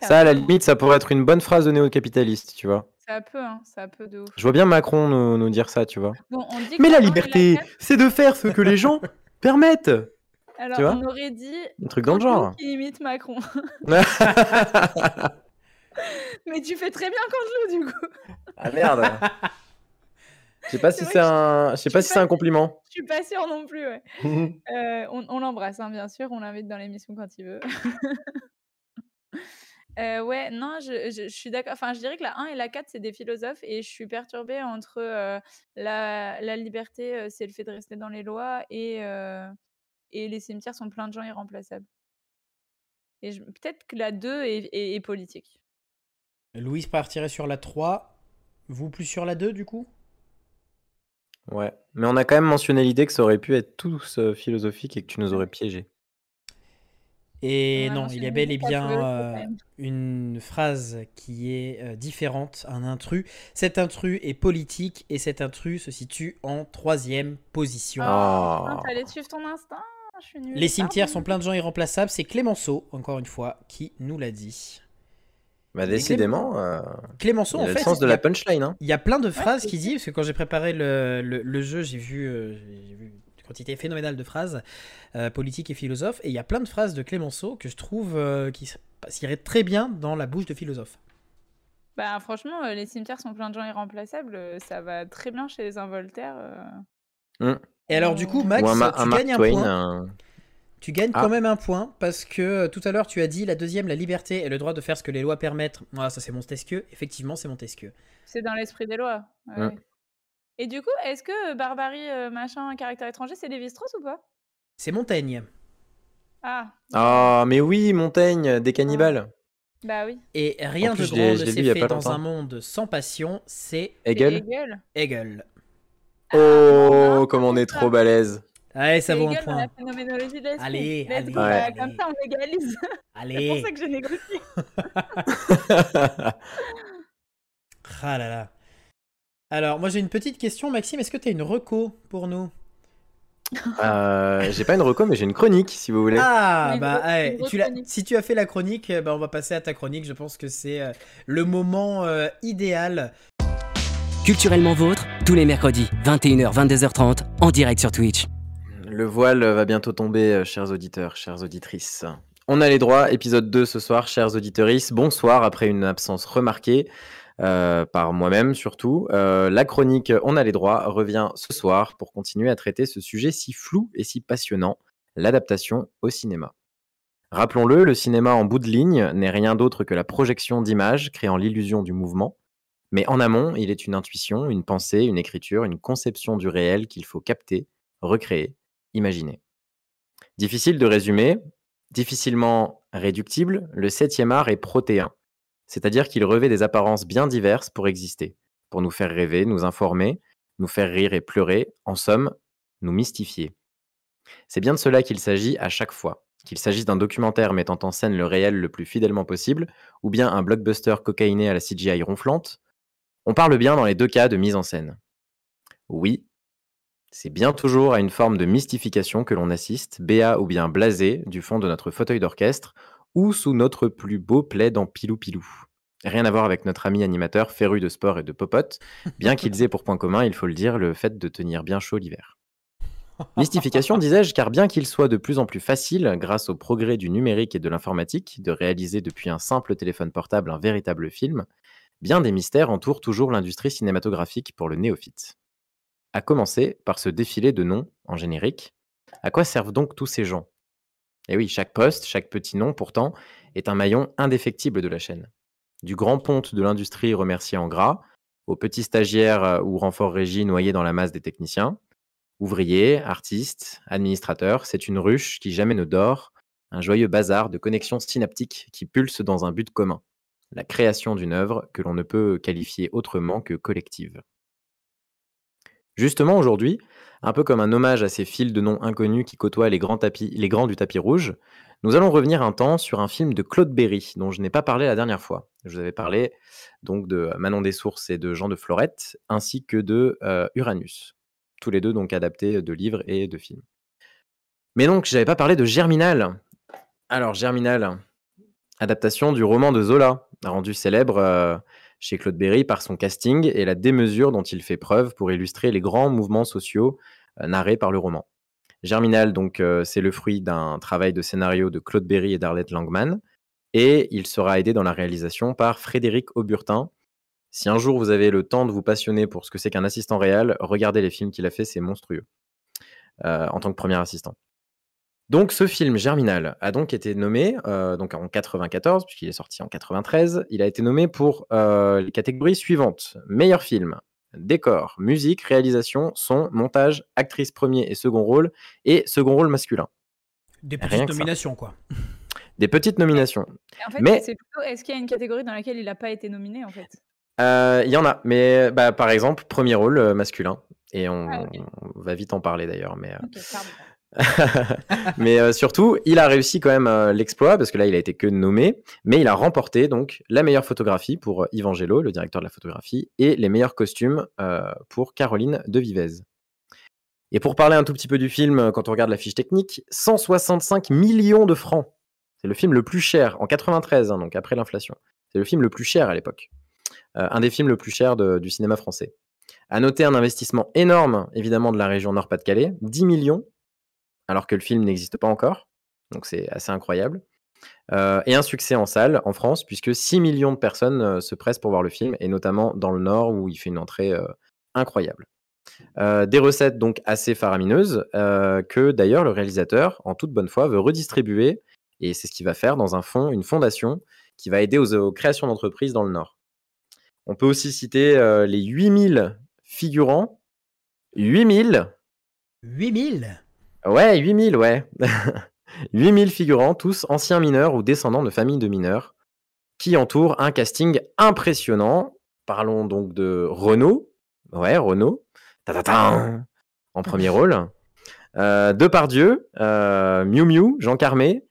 Ça, à la limite, ça pourrait être une bonne phrase de néo-capitaliste, tu vois. Ça peut, hein, ça peut de ouf. Je vois bien Macron nous, nous dire ça, tu vois. Bon, on dit que Mais la et liberté, c'est de faire ce que les gens permettent. Alors, vois on aurait dit Un truc dans le genre. qui imite Macron. Mais tu fais très bien Canteloup, du coup. ah merde. Je sais pas si c'est un, je sais pas si c'est un compliment. Je suis pas sûre non plus, ouais. Euh, on on l'embrasse, hein, bien sûr, on l'invite dans l'émission quand il veut. Heu, ouais, non, je je je suis d'accord. Enfin, je dirais que la 1 et la 4, c'est des philosophes et je suis perturbée entre, heu, la la liberté, heu, c'est le fait de rester dans les lois et et les cimetières sont pleins de gens irremplaçables. Et je peut-être que la 2 est est est politique. Louise partirait sur la 3. Vous plus sur la 2 du coup? Ouais. Mais on a quand même mentionné l'idée que ça aurait pu être tous euh, philosophique et que tu nous aurais piégé. Et non, il y a bel et bien euh, une phrase qui est euh, différente, un intrus. Cet intrus est politique et cet intrus se situe en troisième position. Oh, Oh. fallait suivre ton instinct, je suis nulle. Les cimetières pardon. sont pleins de gens irremplaçables. C'est Clémenceau, encore une fois, qui nous l'a dit. Bah décidément, euh, Clémenceau, il en a fait, le sens de la a- punchline. Hein. Il y a plein de phrases c'est qu'il dit, parce que quand j'ai préparé le, le- le jeu, j'ai vu, euh, j'ai vu une quantité phénoménale de phrases euh, politiques et philosophes, et il y a plein de phrases de Clémenceau que je trouve euh, qui s'iraient très bien dans la bouche de philosophe. Bah, franchement, euh, les cimetières sont pleins de gens irremplaçables, ça va très bien chez les involtaires. euh. Et alors du coup, Max, un, tu un Mark gagnes un Twain. point. un- Tu gagnes Ah. quand même un point parce que euh, tout à l'heure tu as dit la deuxième, la liberté et le droit de faire ce que les lois permettent. Ah, ça c'est Montesquieu. Effectivement, c'est Montesquieu. C'est dans l'esprit des lois. ouais, Mm. Et du coup, est-ce que euh, Barbarie, euh, machin, caractère étranger, c'est Lévi-Strauss ou pas? C'est Montaigne. Ah, Ah, mais oui, Montaigne, des cannibales. bah oui. Et rien plus, de grand ne s'est fait pas dans longtemps. un monde sans passion, c'est C'est Hegel. Hegel? Hegel. Oh, non, comme on est trop balèze. Allez, ça vaut un la point. phénoménologie de l'esprit. Allez, Let's allez, go, allez. Comme ça, on égalise. C'est pour Allez. ça que j'ai négocié. Ah là là. Alors, moi j'ai une petite question, Maxime. Est-ce que tu as une reco pour nous? Euh, j'ai pas une reco, mais j'ai une chronique, si vous voulez. Ah, bah, tu si tu as fait la chronique, euh, bah, on va passer à ta chronique. Je pense que c'est euh, le moment euh, idéal. Culturellement vôtre, tous les mercredis, 21h, 22h30, en direct sur Twitch. Le voile va bientôt tomber, euh, chers auditeurs, chères auditrices. On a les droits, épisode 2 ce soir, chers auditrices. Bonsoir, après une absence remarquée, euh, par moi-même surtout. Euh, la chronique On a les droits revient ce soir pour continuer à traiter ce sujet si flou et si passionnant, l'adaptation au cinéma. Rappelons-le, le cinéma en bout de ligne n'est rien d'autre que la projection d'images créant l'illusion du mouvement. Mais en amont, il est une intuition, une pensée, une écriture, une conception du réel qu'il faut capter, recréer, imaginer. Difficile de résumer, difficilement réductible, le septième art est protéin, c'est-à-dire qu'il revêt des apparences bien diverses pour exister, pour nous faire rêver, nous informer, nous faire rire et pleurer, en somme, nous mystifier. C'est bien de cela qu'il s'agit à chaque fois, qu'il s'agisse d'un documentaire mettant en scène le réel le plus fidèlement possible, ou bien un blockbuster cocaïné à la CGI ronflante, on parle bien dans les deux cas de mise en scène. Oui, c'est bien toujours à une forme de mystification que l'on assiste, béat ou bien blasé, du fond de notre fauteuil d'orchestre, ou sous notre plus beau plaid en pilou-pilou. Rien à voir avec notre ami animateur féru de sport et de popote, bien qu'ils aient pour point commun, il faut le dire, le fait de tenir bien chaud l'hiver. Mystification, disais-je, car bien qu'il soit de plus en plus facile, grâce au progrès du numérique et de l'informatique, de réaliser depuis un simple téléphone portable un véritable film, bien des mystères entourent toujours l'industrie cinématographique pour le néophyte. À commencer par ce défilé de noms en générique. À quoi servent donc tous ces gens? Et oui, chaque poste, chaque petit nom, pourtant, est un maillon indéfectible de la chaîne. Du grand ponte de l'industrie remercié en gras, aux petits stagiaires euh, ou renforts régie noyés dans la masse des techniciens, ouvriers, artistes, administrateurs, c'est une ruche qui jamais ne dort, un joyeux bazar de connexions synaptiques qui pulsent dans un but commun, la création d'une œuvre que l'on ne peut qualifier autrement que collective. Justement aujourd'hui, un peu comme un hommage à ces fils de noms inconnus qui côtoient les grands, du tapis rouge, nous allons revenir un temps sur un film de Claude Berry, dont je n'ai pas parlé la dernière fois. Je vous avais parlé donc de Manon des Sources et de Jean de Florette, ainsi que de euh, Uranus. Tous les deux donc adaptés de livres et de films. Mais donc, j'avais pas parlé de Germinal. Alors, Germinal, adaptation du roman de Zola, rendu célèbre euh, chez Claude Berry par son casting et la démesure dont il fait preuve pour illustrer les grands mouvements sociaux euh, narrés par le roman. Germinal, donc, c'est le fruit d'un travail de scénario de Claude Berry et d'Arlette Langman. Et il sera aidé dans la réalisation par Frédéric Auburtin. Si un jour vous avez le temps de vous passionner pour ce que c'est qu'un assistant réel, regardez les films qu'il a fait, c'est monstrueux. en tant que premier assistant. Donc ce film Germinal a donc été nommé donc en 94 puisqu'il est sorti en 93. Il a été nommé pour les catégories suivantes meilleur film, décor, musique, réalisation, son, montage, actrice premier et second rôle et second rôle masculin. Des petites nominations quoi. Des petites nominations. En fait, mais est-ce qu'il y a une catégorie dans laquelle il n'a pas été nominé en fait? Il y en a, mais bah, par exemple premier rôle masculin et on, ah, va vite en parler d'ailleurs, mais. mais euh, surtout, il a réussi quand même euh, l'exploit parce que là, il a été que nommé, mais il a remporté donc la meilleure photographie pour Yvan Gello, le directeur de la photographie, et les meilleurs costumes euh, pour Caroline de Vivez. Et pour parler un tout petit peu du film, quand on regarde la fiche technique, 165 millions de francs. C'est le film le plus cher en 93, hein, donc après l'inflation. C'est le film le plus cher à l'époque. un des films le plus chers du cinéma français. À noter un investissement énorme, évidemment, de la région Nord-Pas-de-Calais, 10 millions alors que le film n'existe pas encore. Donc c'est assez incroyable. Euh, et un succès en salle en France, puisque 6 millions de personnes euh, se pressent pour voir le film, et notamment dans le Nord où il fait une entrée euh, incroyable. des recettes donc assez faramineuses, que d'ailleurs le réalisateur, en toute bonne foi, veut redistribuer, et c'est ce qu'il va faire dans un fonds, une fondation, qui va aider aux, aux créations d'entreprises dans le Nord. On peut aussi citer les 8000 figurants. 8000 8000 Ouais, 8000, ouais. 8000 figurants, tous anciens mineurs ou descendants de familles de mineurs, qui entourent un casting impressionnant. Parlons donc de Renault. Ouais, Renault. en premier rôle. Euh, Depardieu, euh, Miu Miu, Jean Carmé.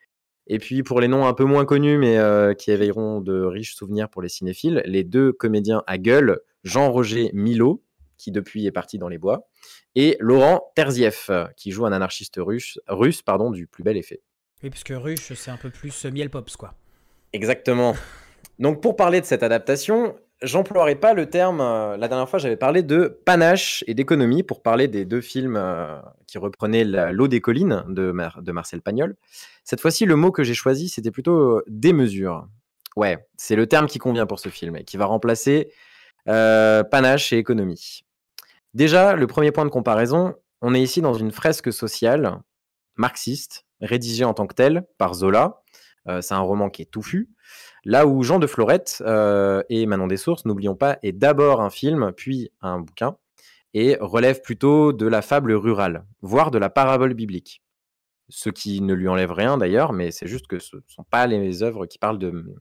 Et puis pour les noms un peu moins connus, mais euh, qui éveilleront de riches souvenirs pour les cinéphiles, les deux comédiens à gueule, Jean-Roger Milo, qui depuis est parti dans les bois, et Laurent Terzieff, qui joue un anarchiste russe, russe pardon, du plus bel effet. Oui, parce que russe, c'est un peu plus miel pops, quoi. Exactement. Donc pour parler de cette adaptation, j'emploierai pas le terme. Euh, la dernière fois, j'avais parlé de panache et d'économie pour parler des deux films euh, qui reprenaient L'eau des collines de, de Marcel Pagnol. Cette fois-ci, le mot que j'ai choisi, c'était plutôt euh, démesure. Ouais, c'est le terme qui convient pour ce film et qui va remplacer panache et économie. Déjà, le premier point de comparaison, on est ici dans une fresque sociale marxiste, rédigée en tant que telle par Zola. Euh, c'est un roman qui est touffu. Là où Jean de Florette euh, et Manon des Sources, n'oublions pas, est d'abord un film, puis un bouquin, et relève plutôt de la fable rurale, voire de la parabole biblique. Ce qui ne lui enlève rien d'ailleurs, mais c'est juste que ce ne sont pas les œuvres qui parlent de,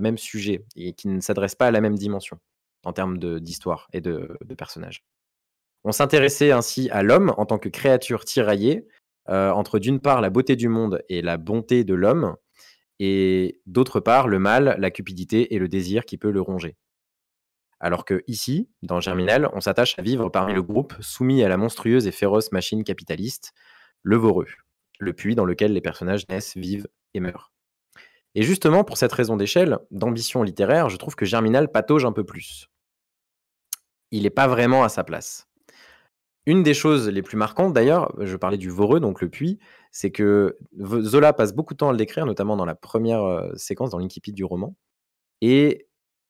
même sujet et qui ne s'adressent pas à la même dimension en termes d'histoire et de personnages. On s'intéressait ainsi à l'homme en tant que créature tiraillée euh, entre d'une part la beauté du monde et la bonté de l'homme, et d'autre part le mal, la cupidité et le désir qui peut le ronger. Alors que ici, dans Germinal, on s'attache à vivre parmi le groupe soumis à la monstrueuse et féroce machine capitaliste, le Voreux, le puits dans lequel les personnages naissent, vivent et meurent. Et justement, pour cette raison d'échelle, d'ambition littéraire, je trouve que Germinal patauge un peu plus. Il n'est pas vraiment à sa place. Une des choses les plus marquantes d'ailleurs, je parlais du Voreux, donc le puits, c'est que Zola passe beaucoup de temps à le décrire, notamment dans la première euh, séquence, dans l'incipit du roman. Et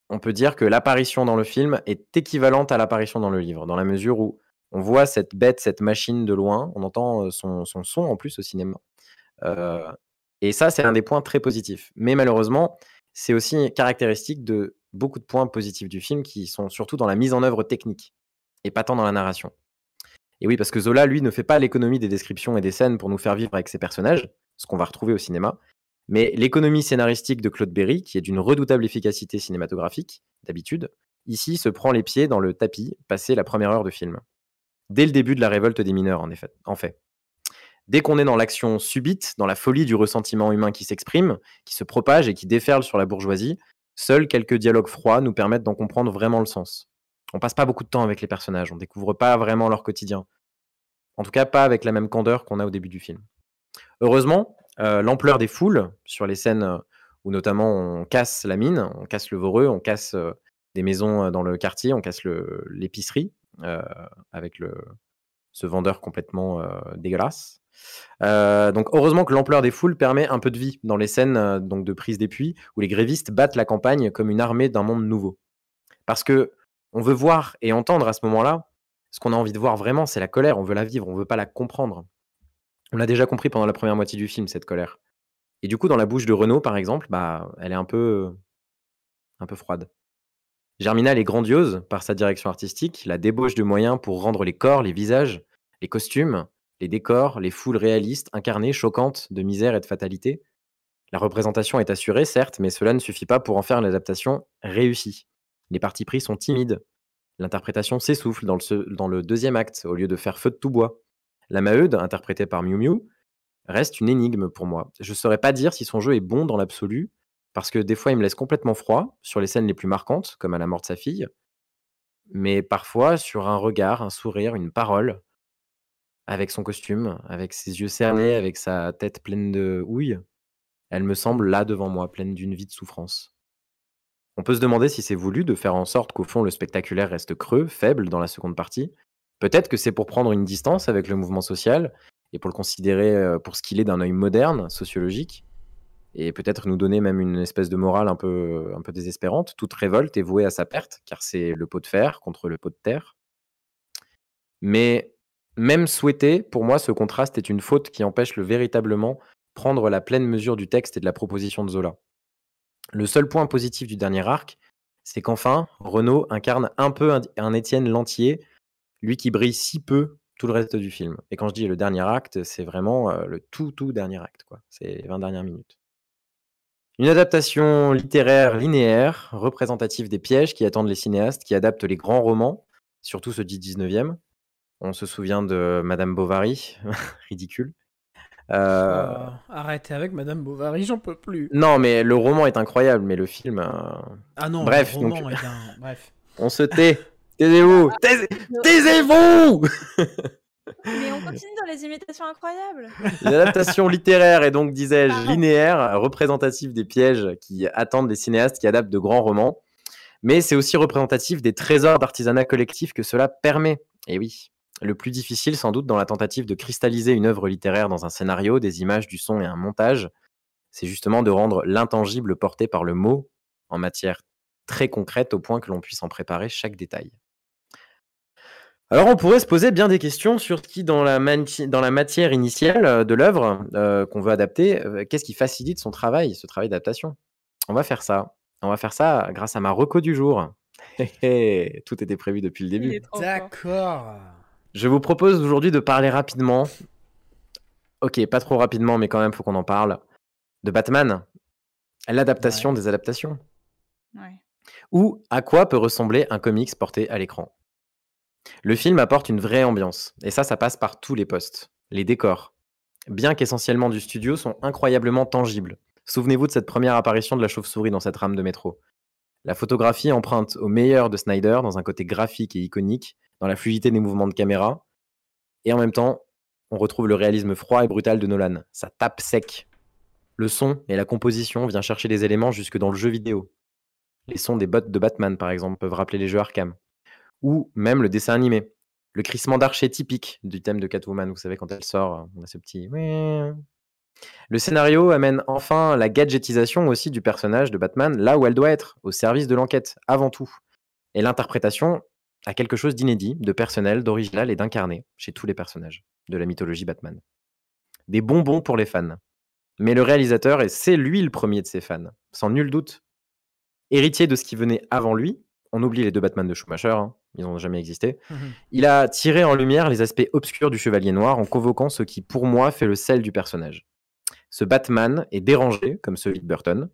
on peut dire que l'apparition dans le film est équivalente à l'apparition dans le livre, dans la mesure où on voit cette bête, cette machine de loin, on entend euh, son, son en plus au cinéma. Euh, et ça, c'est un des points très positifs. Mais malheureusement, c'est aussi caractéristique de beaucoup de points positifs du film qui sont surtout dans la mise en œuvre technique et pas tant dans la narration. Et oui, parce que Zola, lui, ne fait pas l'économie des descriptions et des scènes pour nous faire vivre avec ses personnages, ce qu'on va retrouver au cinéma, mais l'économie scénaristique de Claude Berry, qui est d'une redoutable efficacité cinématographique, d'habitude, ici se prend les pieds dans le tapis, passé la première heure de film. Dès le début de la révolte des mineurs, en, en fait. Dès qu'on est dans l'action subite, dans la folie du ressentiment humain qui s'exprime, qui se propage et qui déferle sur la bourgeoisie, seuls quelques dialogues froids nous permettent d'en comprendre vraiment le sens on passe pas beaucoup de temps avec les personnages, on découvre pas vraiment leur quotidien. En tout cas, pas avec la même candeur qu'on a au début du film. Heureusement, euh, l'ampleur des foules sur les scènes euh, où notamment on casse la mine, on casse le voreux, on casse euh, des maisons dans le quartier, on casse l'épicerie avec le, ce vendeur complètement dégueulasse. Donc heureusement que l'ampleur des foules permet un peu de vie dans les scènes donc de prise des puits où les grévistes battent la campagne comme une armée d'un monde nouveau. Parce que on veut voir et entendre à ce moment-là ce qu'on a envie de voir vraiment, c'est la colère. On veut la vivre, on veut pas la comprendre. On l'a déjà compris pendant la première moitié du film cette colère. Et du coup, dans la bouche de Renaud, par exemple, bah, elle est un peu, un peu froide. Germinal est grandiose par sa direction artistique, la débauche de moyens pour rendre les corps, les visages, les costumes, les décors, les foules réalistes, incarnées, choquantes, de misère et de fatalité. La représentation est assurée, certes, mais cela ne suffit pas pour en faire une adaptation réussie. Les partis pris sont timides. L'interprétation s'essouffle dans le, dans le deuxième acte, au lieu de faire feu de tout bois. La Maheude, interprétée par Miu Miu, reste une énigme pour moi. Je ne saurais pas dire si son jeu est bon dans l'absolu, parce que des fois, il me laisse complètement froid sur les scènes les plus marquantes, comme à la mort de sa fille, mais parfois sur un regard, un sourire, une parole, avec son costume, avec ses yeux cernés, avec sa tête pleine de houille, elle me semble là devant moi, pleine d'une vie de souffrance. On peut se demander si c'est voulu de faire en sorte qu'au fond le spectaculaire reste creux, faible dans la seconde partie. Peut-être que c'est pour prendre une distance avec le mouvement social et pour le considérer euh, pour ce qu'il est d'un œil moderne, sociologique, et peut-être nous donner même une espèce de morale un peu, un peu désespérante. Toute révolte est vouée à sa perte, car c'est le pot de fer contre le pot de terre. Mais même souhaité, pour moi, ce contraste est une faute qui empêche le véritablement prendre la pleine mesure du texte et de la proposition de Zola. Le seul point positif du dernier arc, c'est qu'enfin, Renaud incarne un peu un, un Étienne Lantier, lui qui brille si peu tout le reste du film. Et quand je dis le dernier acte, c'est vraiment euh, le tout, tout dernier acte. quoi. C'est les 20 dernières minutes. Une adaptation littéraire linéaire, représentative des pièges qui attendent les cinéastes, qui adaptent les grands romans, surtout ceux du 19e. On se souvient de Madame Bovary, ridicule. Euh... Oh, arrêtez avec Madame Bovary, j'en peux plus. Non, mais le roman est incroyable, mais le film. Euh... Ah non, bref, le roman donc... est un... Bref. on se tait. Taisez-vous Taisez-vous Mais on continue dans les imitations incroyables. L'adaptation littéraire est donc, disais-je, linéaire, représentative des pièges qui attendent les cinéastes qui adaptent de grands romans. Mais c'est aussi représentatif des trésors d'artisanat collectif que cela permet. Et oui, le plus difficile sans doute dans la tentative de cristalliser une œuvre littéraire dans un scénario, des images, du son et un montage, c'est justement de rendre l'intangible porté par le mot en matière très concrète au point que l'on puisse en préparer chaque détail. Alors on pourrait se poser bien des questions sur ce qui, dans la, dans la matière initiale euh, de l'œuvre euh, qu'on veut adapter, euh, qu'est-ce qui facilite son travail, ce travail d'adaptation? On va faire ça. On va faire ça grâce à ma reco du jour. Tout était prévu depuis le début. D'accord. Je vous propose aujourd'hui de parler rapidement. Ok, pas trop rapidement, mais quand même, faut qu'on en parle. De Batman, l'adaptation Ouais. des adaptations. Ouais. Ou à quoi peut ressembler un comics porté à l'écran. Le film apporte une vraie ambiance, et ça, ça passe par tous les postes. Les décors, bien qu'essentiellement du studio, sont incroyablement tangibles. Souvenez-vous de cette première apparition de la chauve-souris dans cette rame de métro. La photographie emprunte au meilleur de Snyder dans un côté graphique et iconique, dans la fluidité des mouvements de caméra, et en même temps, on retrouve le réalisme froid et brutal de Nolan. Ça tape sec. Le son et la composition vient chercher des éléments jusque dans le jeu vidéo. Les sons des bots de Batman, par exemple, peuvent rappeler les jeux Arkham ou même le dessin animé. Le crissement d'archer typique du thème de Catwoman, vous savez, quand elle sort, on a ce petit. Le scénario amène enfin la gadgetisation aussi du personnage de Batman là où elle doit être, au service de l'enquête, avant tout. Et l'interprétation a quelque chose d'inédit, de personnel, d'original et d'incarné chez tous les personnages de la mythologie Batman. Des bonbons pour les fans. Mais le réalisateur, et c'est lui le premier de ses fans, sans nul doute. Héritier de ce qui venait avant lui, on oublie les deux Batman de Schumacher, hein, ils n'ont jamais existé. Il a tiré en lumière les aspects obscurs du Chevalier Noir en convoquant ce qui, pour moi, fait le sel du personnage. Ce Batman est dérangé, comme celui de Burton.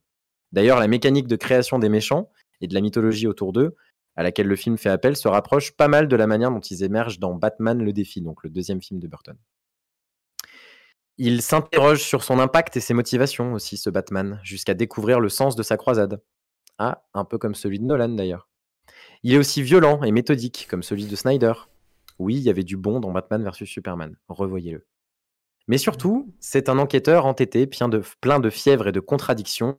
D'ailleurs, la mécanique de création des méchants et de la mythologie autour d'eux, à laquelle le film fait appel, se rapproche pas mal de la manière dont ils émergent dans Batman le défi, donc le deuxième film de Burton. Il s'interroge sur son impact et ses motivations aussi, ce Batman, jusqu'à découvrir le sens de sa croisade. Ah, un peu comme celui de Nolan d'ailleurs. Il est aussi violent et méthodique, comme celui de Snyder. Oui, il y avait du bon dans Batman vs Superman, revoyez-le. Mais surtout, c'est un enquêteur entêté, plein de, plein fièvre et de contradictions,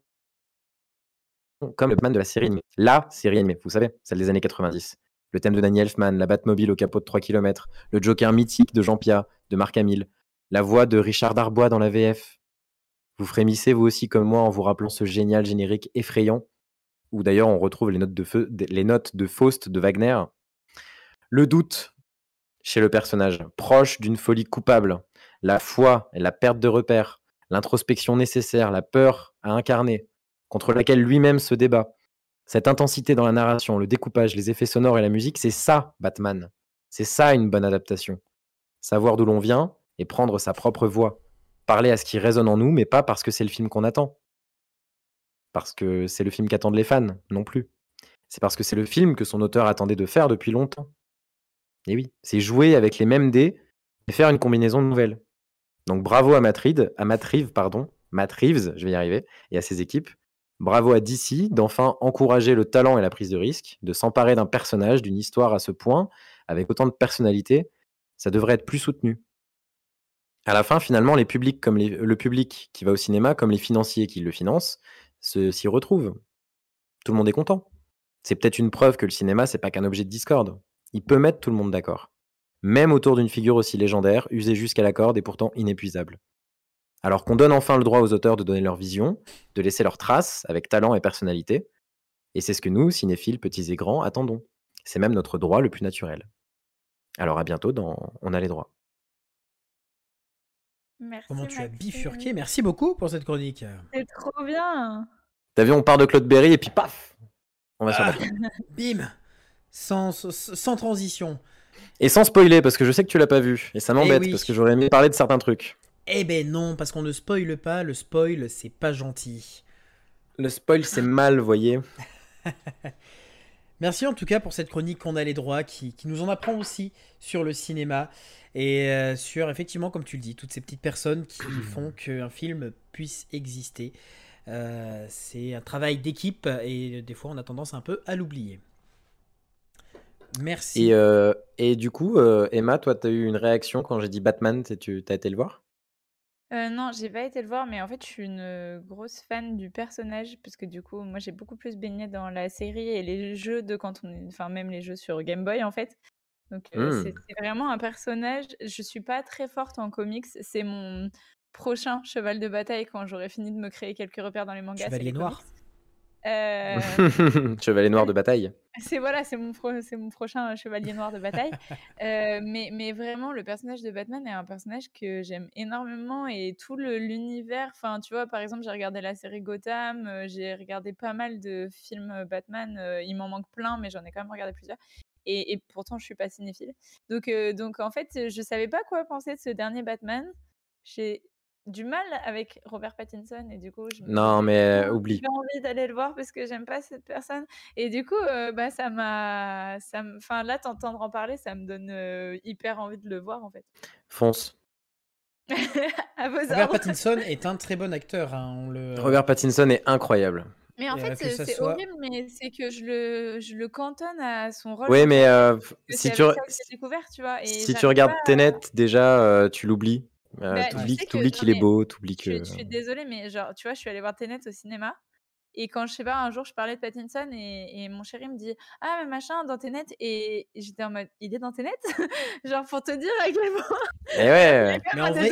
comme le Batman de la série animée. La série animée, vous savez, celle des années 90. le thème de Danny Elfman, la Batmobile au capot de 3 km, le Joker mythique de Jean Pia, de Marc Hamill, la voix de Richard Darbois dans la VF. Vous frémissez vous aussi comme moi en vous rappelant ce génial générique effrayant, où d'ailleurs on retrouve les notes de, feu, les notes de Faust de Wagner. Le doute chez le personnage, proche d'une folie coupable, la foi et la perte de repères, l'introspection nécessaire, la peur à incarner, contre laquelle lui-même se débat. Cette intensité dans la narration, le découpage, les effets sonores et la musique, c'est ça, Batman. C'est ça une bonne adaptation. Savoir d'où l'on vient et prendre sa propre voix. Parler à ce qui résonne en nous, mais pas parce que c'est le film qu'on attend. Parce que c'est le film qu'attendent les fans, non plus. C'est parce que c'est le film que son auteur attendait de faire depuis longtemps. Et oui, c'est jouer avec les mêmes dés et faire une combinaison nouvelle. Donc bravo à Matt à Matt pardon, Matt Reeves, je vais y arriver, et à ses équipes. Bravo à DC d'enfin encourager le talent et la prise de risque, de s'emparer d'un personnage, d'une histoire à ce point, avec autant de personnalité. Ça devrait être plus soutenu. À la fin, finalement, les publics comme le public qui va au cinéma, comme les financiers qui le financent, s'y retrouvent. Tout le monde est content. C'est peut-être une preuve que le cinéma, c'est pas qu'un objet de discorde. Il peut mettre tout le monde d'accord même autour d'une figure aussi légendaire, usée jusqu'à la corde et pourtant inépuisable. Alors qu'on donne enfin le droit aux auteurs de donner leur vision, de laisser leurs traces avec talent et personnalité, et c'est ce que nous, cinéphiles, petits et grands, attendons. C'est même notre droit le plus naturel. Alors à bientôt dans On a les droits. Merci, Comment tu as bifurqué Merci beaucoup pour cette chronique. C'est trop bien. T'as vu, on part de Claude Berry et puis paf On va sur la ah, Bim sans, sans transition. Et sans spoiler, parce que je sais que tu l'as pas vu. Et ça eh m'embête, parce que j'aurais aimé parler de certains trucs. Eh ben non, parce qu'on ne spoile pas. Le spoil, c'est pas gentil. Le spoil, c'est mal, voyez. Merci en tout cas pour cette chronique qu'on a les droits, qui, nous en apprend aussi sur le cinéma et euh, sur, effectivement, comme tu le dis, toutes ces petites personnes qui font qu'un film puisse exister. Euh, c'est un travail d'équipe et des fois on a tendance un peu à l'oublier. Merci. Et, euh, et du coup, Emma, toi, tu as eu une réaction quand j'ai dit Batman, tu as été le voir? Euh, non, j'ai pas été le voir, mais en fait, je suis une grosse fan du personnage parce que du coup, moi, j'ai beaucoup plus baigné dans la série et les jeux de quand on enfin, même les jeux sur Game Boy, en fait. Donc, mmh. c'est vraiment un personnage. Je suis pas très forte en comics. C'est mon prochain cheval de bataille quand j'aurai fini de me créer quelques repères dans les mangas. Chevalier noir. Euh, chevalier noir de bataille. C'est voilà, c'est mon, c'est mon prochain chevalier noir de bataille. Euh, mais, mais vraiment, le personnage de Batman est un personnage que j'aime énormément et tout l'univers. Enfin, tu vois, par exemple, j'ai regardé la série Gotham, euh, j'ai regardé pas mal de films Batman. il m'en manque plein, mais j'en ai quand même regardé plusieurs. Et, et, pourtant, je suis pas cinéphile. Donc, donc, en fait, je savais pas quoi penser de ce dernier Batman. J'ai du mal avec Robert Pattinson et du coup je non mais oublie j'ai envie d'aller le voir parce que j'aime pas cette personne et du coup euh, bah ça m'a ça enfin là t'entendre en parler ça me donne euh, hyper envie de le voir en fait fonce Robert Pattinson est un très bon acteur hein, on le... Robert Pattinson est incroyable mais en fait, c'est horrible, mais c'est que je le, je le cantonne à son rôle. Oui, mais si, tu... découvert, tu vois, si tu regardes Tenet, déjà, tu l'oublies. Euh, bah, t'oublies qu'il est beau, t'oublies que. Je, suis désolée, mais genre, tu vois, je suis allée voir Tenet au cinéma. Et quand je sais pas, un jour, je parlais de Pattinson et, mon chéri me dit Ah, mais machin, dans Tenet. Et j'étais en mode Il est dans Tenet? Genre, pour te dire à quel point. Et eh ouais. mais en vrai,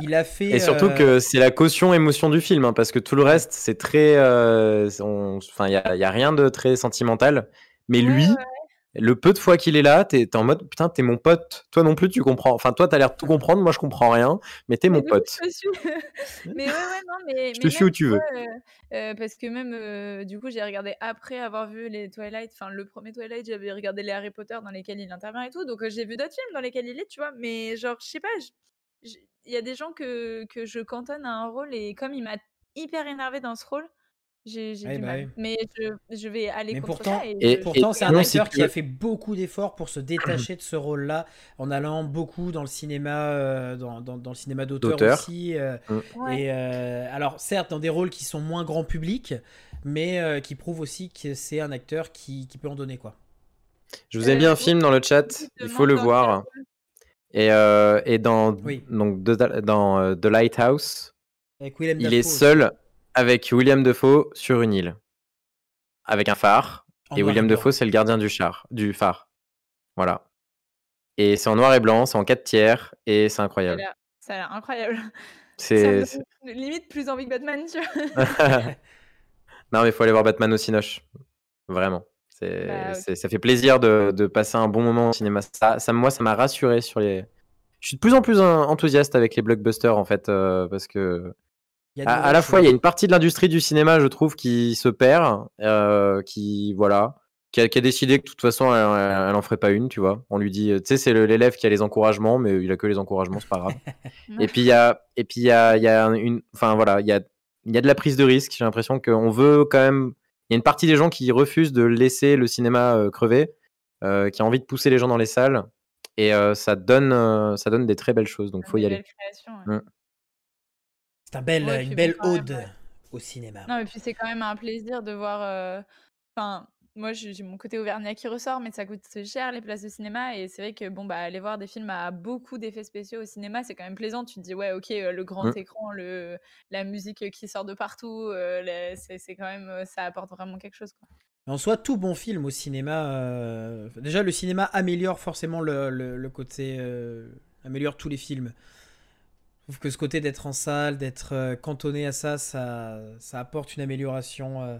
il a... fait. Et surtout euh, que c'est la caution émotion du film, hein, parce que tout le reste, c'est très. Euh, enfin, il n'y a, rien de très sentimental. Mais lui, le peu de fois qu'il est là, t'es es en mode putain, t'es mon pote. Toi non plus, tu comprends. Enfin, toi, t'as l'air de tout comprendre. Moi, je comprends rien, mais t'es mon pote. mais ouais, ouais, non, mais. je te suis où tu veux. Euh, euh, parce que même, euh, du coup, j'ai regardé après avoir vu les Twilight. Enfin, le premier Twilight, j'avais regardé les Harry Potter dans lesquels il intervient et tout. Donc, j'ai vu d'autres films dans lesquels il est, tu vois. Mais genre, je sais pas, il y a des gens que, que je cantonne à un rôle et comme il m'a hyper énervé dans ce rôle, j'ai du bah mal. Mais je, vais aller mais contre pourtant, ça. Et, pourtant, c'est un acteur qui a fait beaucoup d'efforts pour se détacher de ce rôle-là, en allant beaucoup dans le cinéma, euh, dans, dans, le cinéma d'auteur aussi. Euh, mmh. Et euh, alors, certes, dans des rôles qui sont moins grand public, mais qui prouvent aussi que c'est un acteur qui, qui, peut en donner quoi. Je vous ai mis un film dans le chat, il faut le voir. Et, et dans, donc, dans The Lighthouse, il est seul avec William Defoe sur une île. Avec un phare. En Et William. Defoe, c'est le gardien du char, du phare. Voilà. Et c'est en noir et blanc, c'est en 4 tiers, et c'est incroyable. ça a l'air incroyable. C'est. limite plus envie que Batman, tu vois? non, mais il faut aller voir Batman au Cinoche. Vraiment. Bah, ça fait plaisir de, de passer un bon moment au cinéma. Ça, ça, moi, ça m'a rassuré sur les. Je suis de plus en plus en- enthousiaste avec les blockbusters, en fait, euh, parce que. Il y a de À, la fois, il y a une partie de l'industrie du cinéma, je trouve, qui se perd, euh, qui voilà, qui a, qui a décidé que de toute façon, elle, elle- elle en ferait pas une, tu vois. On lui dit, euh, tu sais, c'est l'élève qui a les encouragements, mais il a que les encouragements, c'est pas grave. et puis il y a, et puis il y a, il y a une, enfin voilà, il y a, il y a de la prise de risque. J'ai l'impression qu'on veut quand même. Il y a une partie des gens qui refusent de laisser le cinéma euh, crever, euh, qui a envie de pousser les gens dans les salles, et euh, ça donne, euh, ça donne des très belles choses. Donc faut y aller. belles créations, ouais. Mm. C'est un bel, Ouais, une belle même, ode ouais. au cinéma. Non, mais puis c'est quand même un plaisir de voir. euh, Enfin, moi j'ai mon côté auvergnat qui ressort, mais ça coûte cher les places de cinéma. Et c'est vrai que bon, bah, aller voir des films à beaucoup d'effets spéciaux au cinéma, c'est quand même plaisant. Tu te dis, ouais, ok, euh, le grand écran, le, la musique qui sort de partout, euh, les- c'est c'est quand même. euh, Ça apporte vraiment quelque chose. Quoi. En soi, tout bon film au cinéma. euh, Déjà, le cinéma améliore forcément le, le- le côté. euh, améliore tous les films. Je trouve que ce côté d'être en salle, d'être euh, cantonné à ça, ça, apporte une amélioration. euh.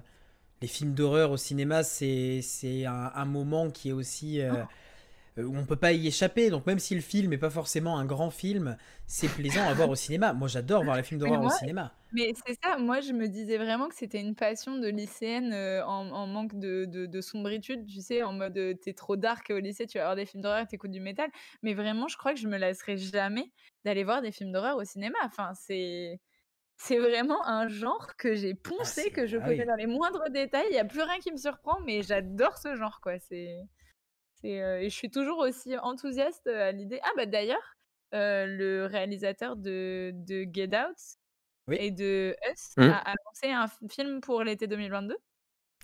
Les films d'horreur au cinéma, c'est un, moment qui est aussi. euh, euh, où on peut pas y échapper. Donc, même si le film n'est pas forcément un grand film, c'est plaisant à voir au cinéma. Moi, j'adore voir les films d'horreur au cinéma. Mais c'est ça, moi je me disais vraiment que c'était une passion de lycéenne euh, en, en manque de, de, de sombritude, tu sais, en mode euh, t'es trop dark au lycée, tu vas voir des films d'horreur, t'écoutes du métal. Mais vraiment, je crois que je me lasserai jamais d'aller voir des films d'horreur au cinéma. Enfin, c'est. C'est vraiment un genre que j'ai Ah, poncé, que je ah connais oui. dans les moindres détails. Il n'y a plus rien qui me surprend, mais j'adore ce genre, quoi. C'est, euh, et je suis toujours aussi enthousiaste à l'idée. Ah, bah d'ailleurs, euh, le réalisateur de, de Get Out Oui. et de Us Hmm. a annoncé un film pour l'été 2022.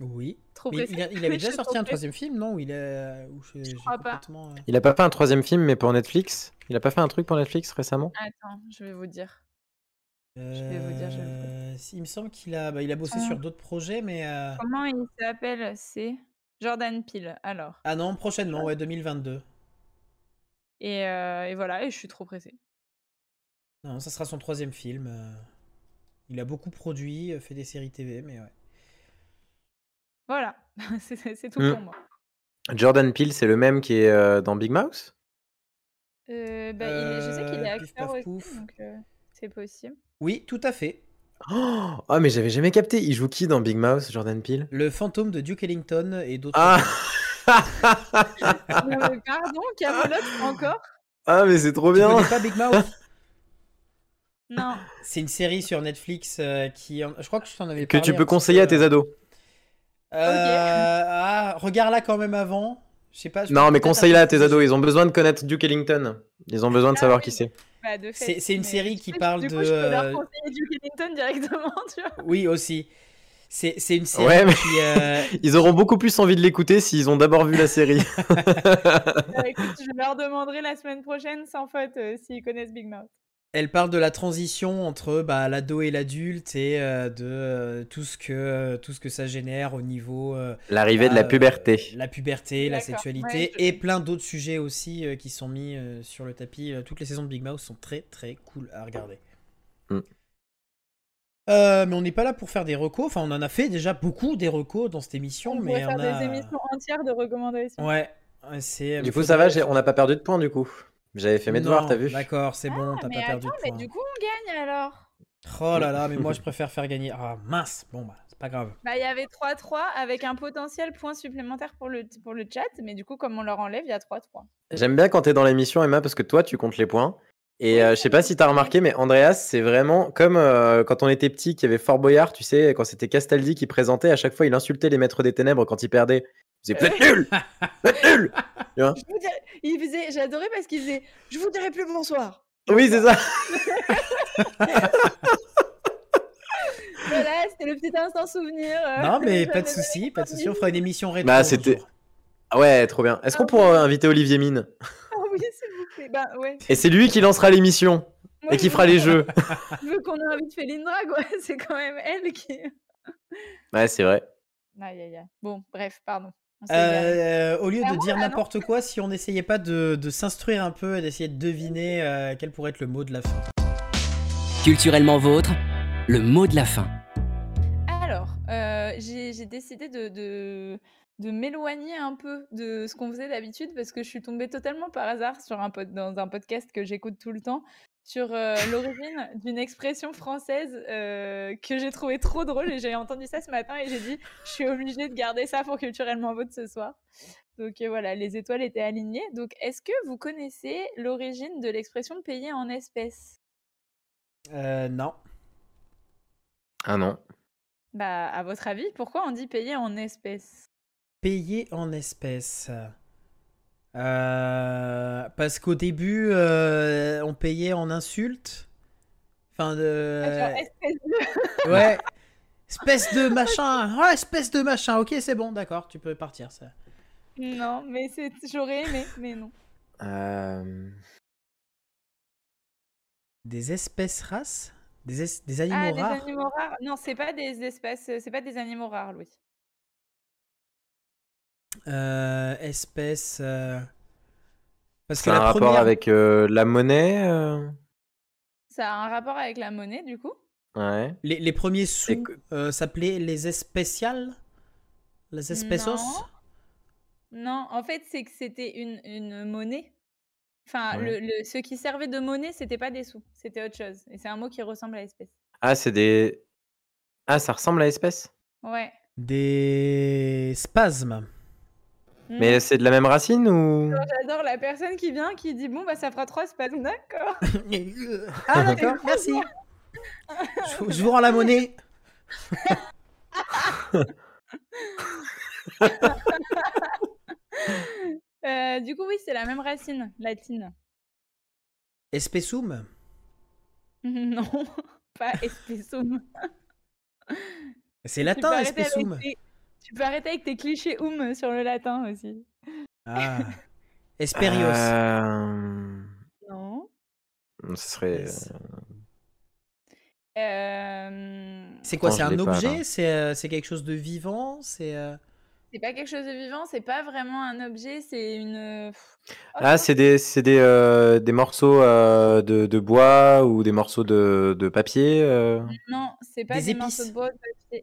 Oui. Trop Mais il, a- il avait Je déjà sorti un troisième film, non Où il est. Où j'ai- j'ai crois pas. complètement, euh, Il a pas fait un troisième film, mais pour Netflix? Il a pas fait un truc pour Netflix récemment? Attends, je vais vous dire. Je vais vous dire, je vais vous dire. Si, il me semble qu'il a, bah, il a bossé sur d'autres projets, mais. euh, Comment il s'appelle? C'est Jordan Peele. Alors. Ah non, prochainement, ouais, 2022. Et, euh, et voilà, et je suis trop pressée. Non, ça sera son troisième film. euh. Il a beaucoup produit, euh, fait des séries TV, mais ouais. Voilà, c'est tout Hmm. pour moi. Jordan Peele, c'est le même qui est euh, dans Big Mouse Euh, bah, il est- je sais qu'il est Euh, pif, acteur paf, aussi, pouf. donc euh, c'est possible. Oui, tout à fait. Oh, ah, mais j'avais jamais capté. Il joue qui dans Big Mouse, Jordan Peele? Le fantôme de Duke Ellington et d'autres. Ah Non, mais pardon, Camelot encore? Ah, mais c'est trop Tu bien pas Big Mouth? Non. C'est une série sur Netflix euh, qui. Je crois que je t'en avais Que parlé tu un peux conseiller à tes euh, ados. Euh, ah, regarde-la quand même avant. Je sais pas. je Non, mais conseille-la à tes ados. Ils ont besoin de connaître Duke Ellington. Ils ont besoin de Ah savoir oui. qui c'est. Bah, C'est- c'est une mais série qui parle du coup, de, je peux leur euh, Ellington directement, tu vois. Oui, aussi. C'est c'est une série Ouais, mais- qui. euh, Ils auront beaucoup plus envie de l'écouter s'ils ont d'abord vu la série. Bah, écoute, je leur demanderai la semaine prochaine, sans faute, euh, s'ils connaissent Big Mouth. Elle parle de la transition entre bah, l'ado et l'adulte et euh, de euh, tout, ce que, tout ce que ça génère au niveau. euh, L'arrivée de la puberté. euh, la puberté, la sexualité ouais, je- et plein d'autres sujets aussi euh, qui sont mis euh, sur le tapis. Euh, Toutes les saisons de Big Mouth sont très très cool à regarder. Mm. Euh, mais on n'est pas là pour faire des recos. Enfin, on en a fait déjà beaucoup des recos dans cette émission. On mais pourrait on faire a... des émissions entières de recommandations. Ouais. c'est. Du coup, ça va, on n'a pas perdu de points du coup. J'avais fait mes devoirs, t'as vu D'accord, c'est bon, t'as mais pas perdu attends, de mais du coup, on gagne alors. Oh là là, mais moi je préfère faire gagner. Ah mince, bon bah c'est pas grave. Bah, il y avait 3-3 avec un potentiel point supplémentaire pour le, pour le chat, mais du coup, comme on leur enlève, il y a 3-3. J'aime bien quand t'es dans l'émission, Emma, parce que toi, tu comptes les points. Et euh, je sais pas si t'as remarqué, mais Andreas, c'est vraiment comme euh, quand on était petit, qu'il y avait Fort Boyard, tu sais, quand c'était Castaldi qui présentait, à chaque fois, il insultait les maîtres des ténèbres quand ils perdaient. Il disait, êtes nuls Je vous dirais- il faisait, j'adorais parce qu'il faisait, je vous dirai plus bonsoir. Oui, c'est ça. Voilà, c'était le petit instant souvenir. euh, Non mais pas de souci, pas de souci, on fera une émission rétro. Bah, c'était-. Ah ouais, trop bien. Est-ce qu'on pourrait inviter Olivier Mine? Ah oui, s'il vous plaît. Bah ouais. Et c'est lui qui lancera l'émission et qui fera les jeux. Je veux qu'on invite Félindra, quoi. C'est quand même elle qui. Ouais, c'est vrai. Aïe, aïe, aïe. Bon, bref, pardon. Euh, au lieu de ouais, dire ah non. n'importe quoi, si on n'essayait pas de, de s'instruire un peu et d'essayer de deviner euh, quel pourrait être le mot de la fin. Culturellement vôtre, le mot de la fin. Alors, euh, j'ai j'ai décidé de, de, de m'éloigner un peu de ce qu'on faisait d'habitude parce que je suis tombée totalement par hasard sur un pod- dans un podcast que j'écoute tout le temps sur euh, l'origine d'une expression française euh, que j'ai trouvé trop drôle et j'ai entendu ça ce matin et j'ai dit je suis obligée de garder ça pour culturellement vote ce soir. Donc euh, voilà, les étoiles étaient alignées. Donc est-ce que vous connaissez l'origine de l'expression payer en espèces? Euh, non. Ah non. Bah à votre avis, pourquoi on dit payer en espèces? Payer en espèces. Euh, parce qu'au début, euh, on payait en insultes. Enfin, de... Ah, genre, espèce de- Ouais. Espèce de machin. Ouais, espèce de machin. Ok, c'est bon, d'accord, tu peux partir. Ça. Non, mais c'est j'aurais aimé, mais non. Euh, Des espèces races? Des, es- des animaux Ah, des rares? animaux rares Non, c'est pas des espèces, c'est pas des animaux rares, Louis. Euh, espèces. euh, Parce que Ça a un la rapport première. avec euh, la monnaie euh, Ça a un rapport avec la monnaie, du coup? Ouais. Les, les premiers sous que- euh, s'appelaient les espéciales? Les espésos Non. Non, en fait, c'est que c'était une, une monnaie. Enfin, Ouais. le, le- ce qui servait de monnaie, c'était pas des sous, c'était autre chose. Et c'est un mot qui ressemble à espèce. Ah, c'est des. Ah, ça ressemble à espèce? Ouais. Des spasmes. Mais Mm. c'est de la même racine ou? J'adore la personne qui vient, qui dit bon, bah ça fera trois spasmes, d'accord. ah, d'accord, merci. Je, vous- je vous rends la monnaie. Euh, du coup, oui, c'est la même racine latine. Espessum Non, pas espessum. C'est latin, espessum. Tu peux arrêter avec tes clichés oum sur le latin aussi. Ah. Esperios. Euh, Non. Ce serait. Euh, C'est quoi C'est un objet? C'est euh, c'est quelque chose de vivant? C'est euh, C'est pas quelque chose de vivant, c'est pas vraiment un objet, c'est une. pff, oh, Ah, c'est des, c'est des, euh, des morceaux euh, de, de bois ou des morceaux de, de papier. euh? Non, c'est pas Des des, morceaux de épices. bois,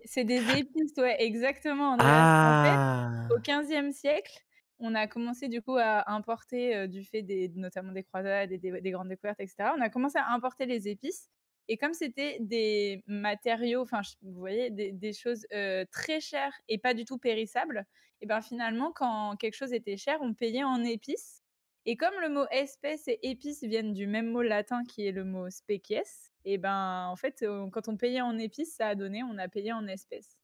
c'est des épices, ouais, exactement. En fait, Ah. au XVe siècle, on a commencé du coup à importer, euh, du fait des, notamment des croisades et des, des grandes découvertes, etc. On a commencé à importer les épices. Et comme c'était des matériaux, enfin, vous voyez, des, des choses euh, très chères et pas du tout périssables, et ben finalement, quand quelque chose était cher, on payait en épices. Et comme le mot espèce et épices viennent du même mot latin qui est le mot species, et ben en fait, quand on payait en épices, ça a donné, on a payé en espèces.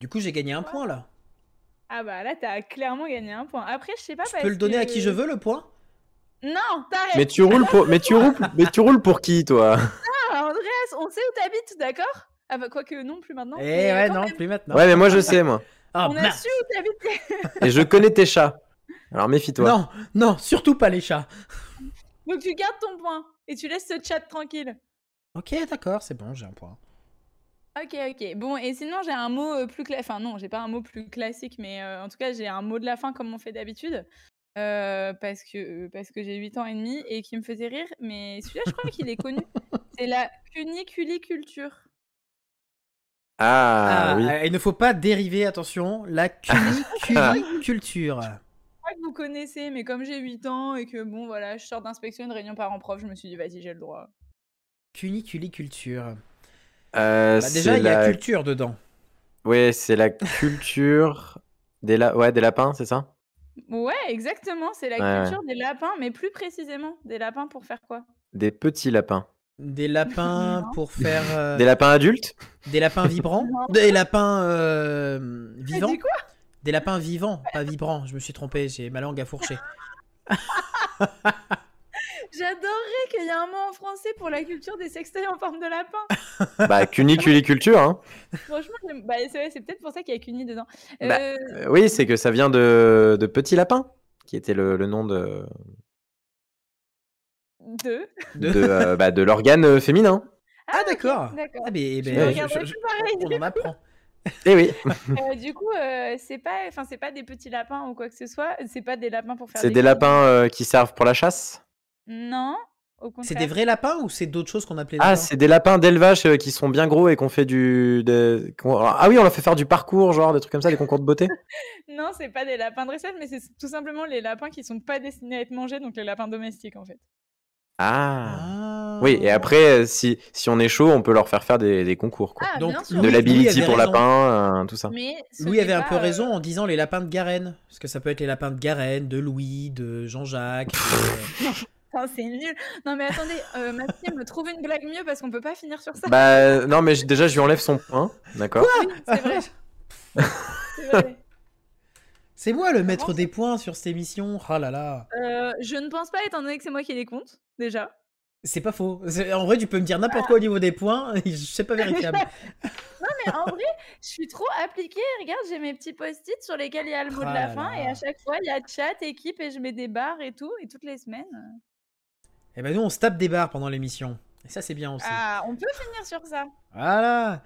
Du coup, j'ai gagné un point là. Ah bah là, t'as clairement gagné un point. Après, je sais pas Je parce peux le donner à qui je veux, le point? Non, t'arrêtes. Mais tu roules pour, mais tu roules, mais tu roules pour qui, toi? on sait où t'habites, d'accord? Ah bah quoique non, plus maintenant. Eh mais, ouais, non, même, plus maintenant. Ouais, mais moi je sais, moi. Ah, on a su où t'habitais. Et je connais tes chats. Alors méfie-toi. Non, non, surtout pas les chats. Donc tu gardes ton point et tu laisses ce chat tranquille. Ok, d'accord, c'est bon, j'ai un point. Ok, ok. Bon, et sinon, j'ai un mot euh, plus classique. Enfin, non, j'ai pas un mot plus classique, mais euh, en tout cas, j'ai un mot de la fin comme on fait d'habitude. euh, parce que, parce que j'ai 8 ans et demi et qui me faisait rire. Mais celui-là, je crois qu'il est connu. C'est la cuniculiculture. Ah, Ah, oui. euh, il ne faut pas dériver, attention, la cuniculture. Je crois que vous connaissez, mais comme j'ai 8 ans et que, bon, voilà, je sors d'inspection, une réunion parents-prof, je me suis dit, vas-y, j'ai le droit. Cuniculiculture. Euh, Bah, déjà, il y a la... culture dedans. Ouais, c'est la culture des, la... ouais, des lapins, c'est ça? Ouais, exactement, c'est la Ouais, ouais. culture des lapins, mais plus précisément, des lapins pour faire quoi? Des petits lapins. Des lapins pour faire. euh, Des lapins adultes des lapins vibrants. Des lapins euh, vivants quoi? Des lapins vivants, pas vibrants. Je me suis trompé, j'ai ma langue à fourcher. J'adorerais qu'il y ait un mot en français pour la culture des sextoys en forme de lapin. Bah, cuniculiculture, hein. Franchement, j'aime- bah, c'est peut-être pour ça qu'il y a qu'uni dedans. Bah, Euh, Euh, oui, c'est que ça vient de, de petits lapins, qui était le, le nom de. De- de, euh, bah, de l'organe euh, féminin. Ah, d'accord. D'accord. Ah, mais, je- je- plus pareil. on en apprend. Eh oui, Euh, du coup, euh, c'est pas, enfin, c'est pas des petits lapins ou quoi que ce soit. C'est pas des lapins pour faire. c'est des lapins euh, qui servent pour la chasse? Non, au contraire. C'est des vrais lapins ou c'est d'autres choses qu'on appelait Ah, lapins? c'est des lapins d'élevage euh, qui sont bien gros et qu'on fait du. Ah oui, on leur fait faire du parcours, genre des trucs comme ça, des concours de beauté. Non, c'est pas des lapins dressage, mais c'est tout simplement les lapins qui sont pas destinés à être mangés, donc les lapins domestiques en fait. Ah. Ah. Oui, et après, si, si on est chaud, on peut leur faire faire des, des concours, quoi. Ah, Donc, de l'ability pour raison. lapin, euh, tout ça. Mais Louis avait un peu euh, raison en disant les lapins de Garenne. Parce que ça peut être les lapins de Garenne, de Louis, de Jean-Jacques. Putain, c'est nul. Non mais attendez, euh, Maxime, trouve une blague mieux parce qu'on peut pas finir sur ça. Bah, non, mais déjà, je lui enlève son point, d'accord? Oui, c'est vrai. C'est vrai. C'est moi le maître des points sur cette émission. Ah là là. Euh, je ne pense pas, étant donné que c'est moi qui les compte, déjà. C'est pas faux. En vrai, tu peux me dire n'importe quoi au niveau des points. C'est pas vérifiable. Mais en vrai, je suis trop appliquée. Regarde, j'ai mes petits post-it sur lesquels il y a le mot Ah de la là fin. Et à chaque fois, il y a chat, équipe, et je mets des barres et tout. Et toutes les semaines. Et ben nous, on se tape des barres pendant l'émission. Et ça, c'est bien aussi. Ah, on peut finir sur ça. Voilà.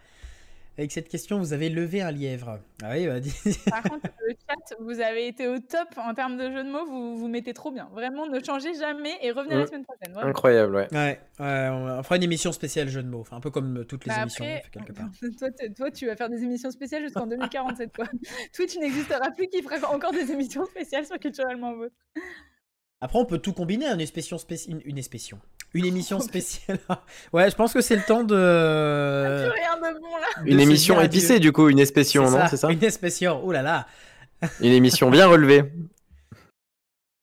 Avec cette question, vous avez levé un lièvre. Ah oui, bah, dis- Par contre, le chat, vous avez été au top en termes de jeu de mots. Vous vous mettez trop bien. Vraiment, ne changez jamais et revenez la Mm. semaine prochaine. Incroyable, ouais. Ouais, ouais, on fera une émission spéciale jeu de mots. Enfin, un peu comme toutes les Bah émissions, après, quelque part. toi, toi, tu vas faire des émissions spéciales jusqu'en 2047. Quoi. Twitch n'existera plus qui fera encore des émissions spéciales sur Culturellement Vôtre. Après, on peut tout combiner, une émission spéciale. Une, une. Une émission spéciale. ouais, je pense que c'est le temps de. Plus rien de bon là. Une émission épicée, du coup, une espétion, non C'est ça Une espétion. Oh là là. Une émission bien relevée.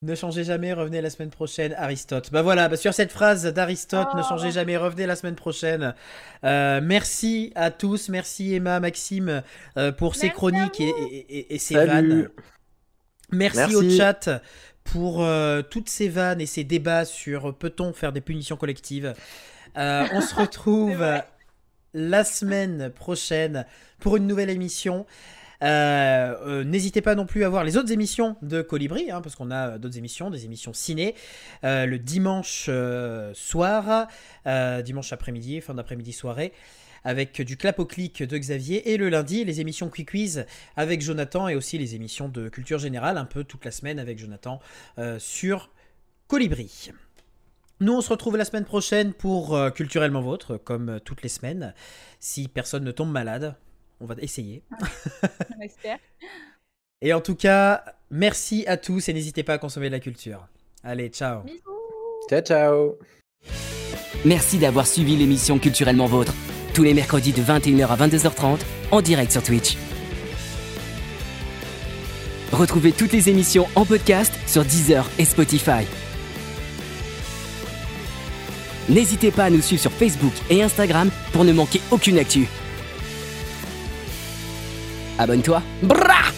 Ne changez jamais, revenez la semaine prochaine, Aristote. Bah voilà, bah sur cette phrase d'Aristote, ne Oh. changez jamais, revenez la semaine prochaine. Euh, merci à tous, merci Emma, Maxime euh, pour ces Merci chroniques et, et- et- et ces Salut. vannes. Merci, Merci. au chat pour euh, toutes ces vannes et ces débats sur peut-on faire des punitions collectives. Euh, on se retrouve la semaine prochaine pour une nouvelle émission. Euh, euh, N'hésitez pas non plus à voir les autres émissions de Colibri, hein, parce qu'on a d'autres émissions, des émissions ciné, euh, le dimanche euh, soir, euh, dimanche après-midi, fin d'après-midi soirée, avec du clap au clic de Xavier, et le lundi, les émissions Quick Quiz avec Jonathan, et aussi les émissions de culture générale, un peu toute la semaine avec Jonathan euh, sur Colibri. Nous, on se retrouve la semaine prochaine pour euh, Culturellement Vôtre, comme euh, toutes les semaines. Si personne ne tombe malade, on va essayer. On espère. Et en tout cas, merci à tous et n'hésitez pas à consommer de la culture. Allez, ciao. Bisous. Ciao, ciao. Merci d'avoir suivi l'émission Culturellement Vôtre. Tous les mercredis de 21h à 22h30 en direct sur Twitch. Retrouvez toutes les émissions en podcast sur Deezer et Spotify. N'hésitez pas à nous suivre sur Facebook et Instagram pour ne manquer aucune actu. Abonne-toi. Brrra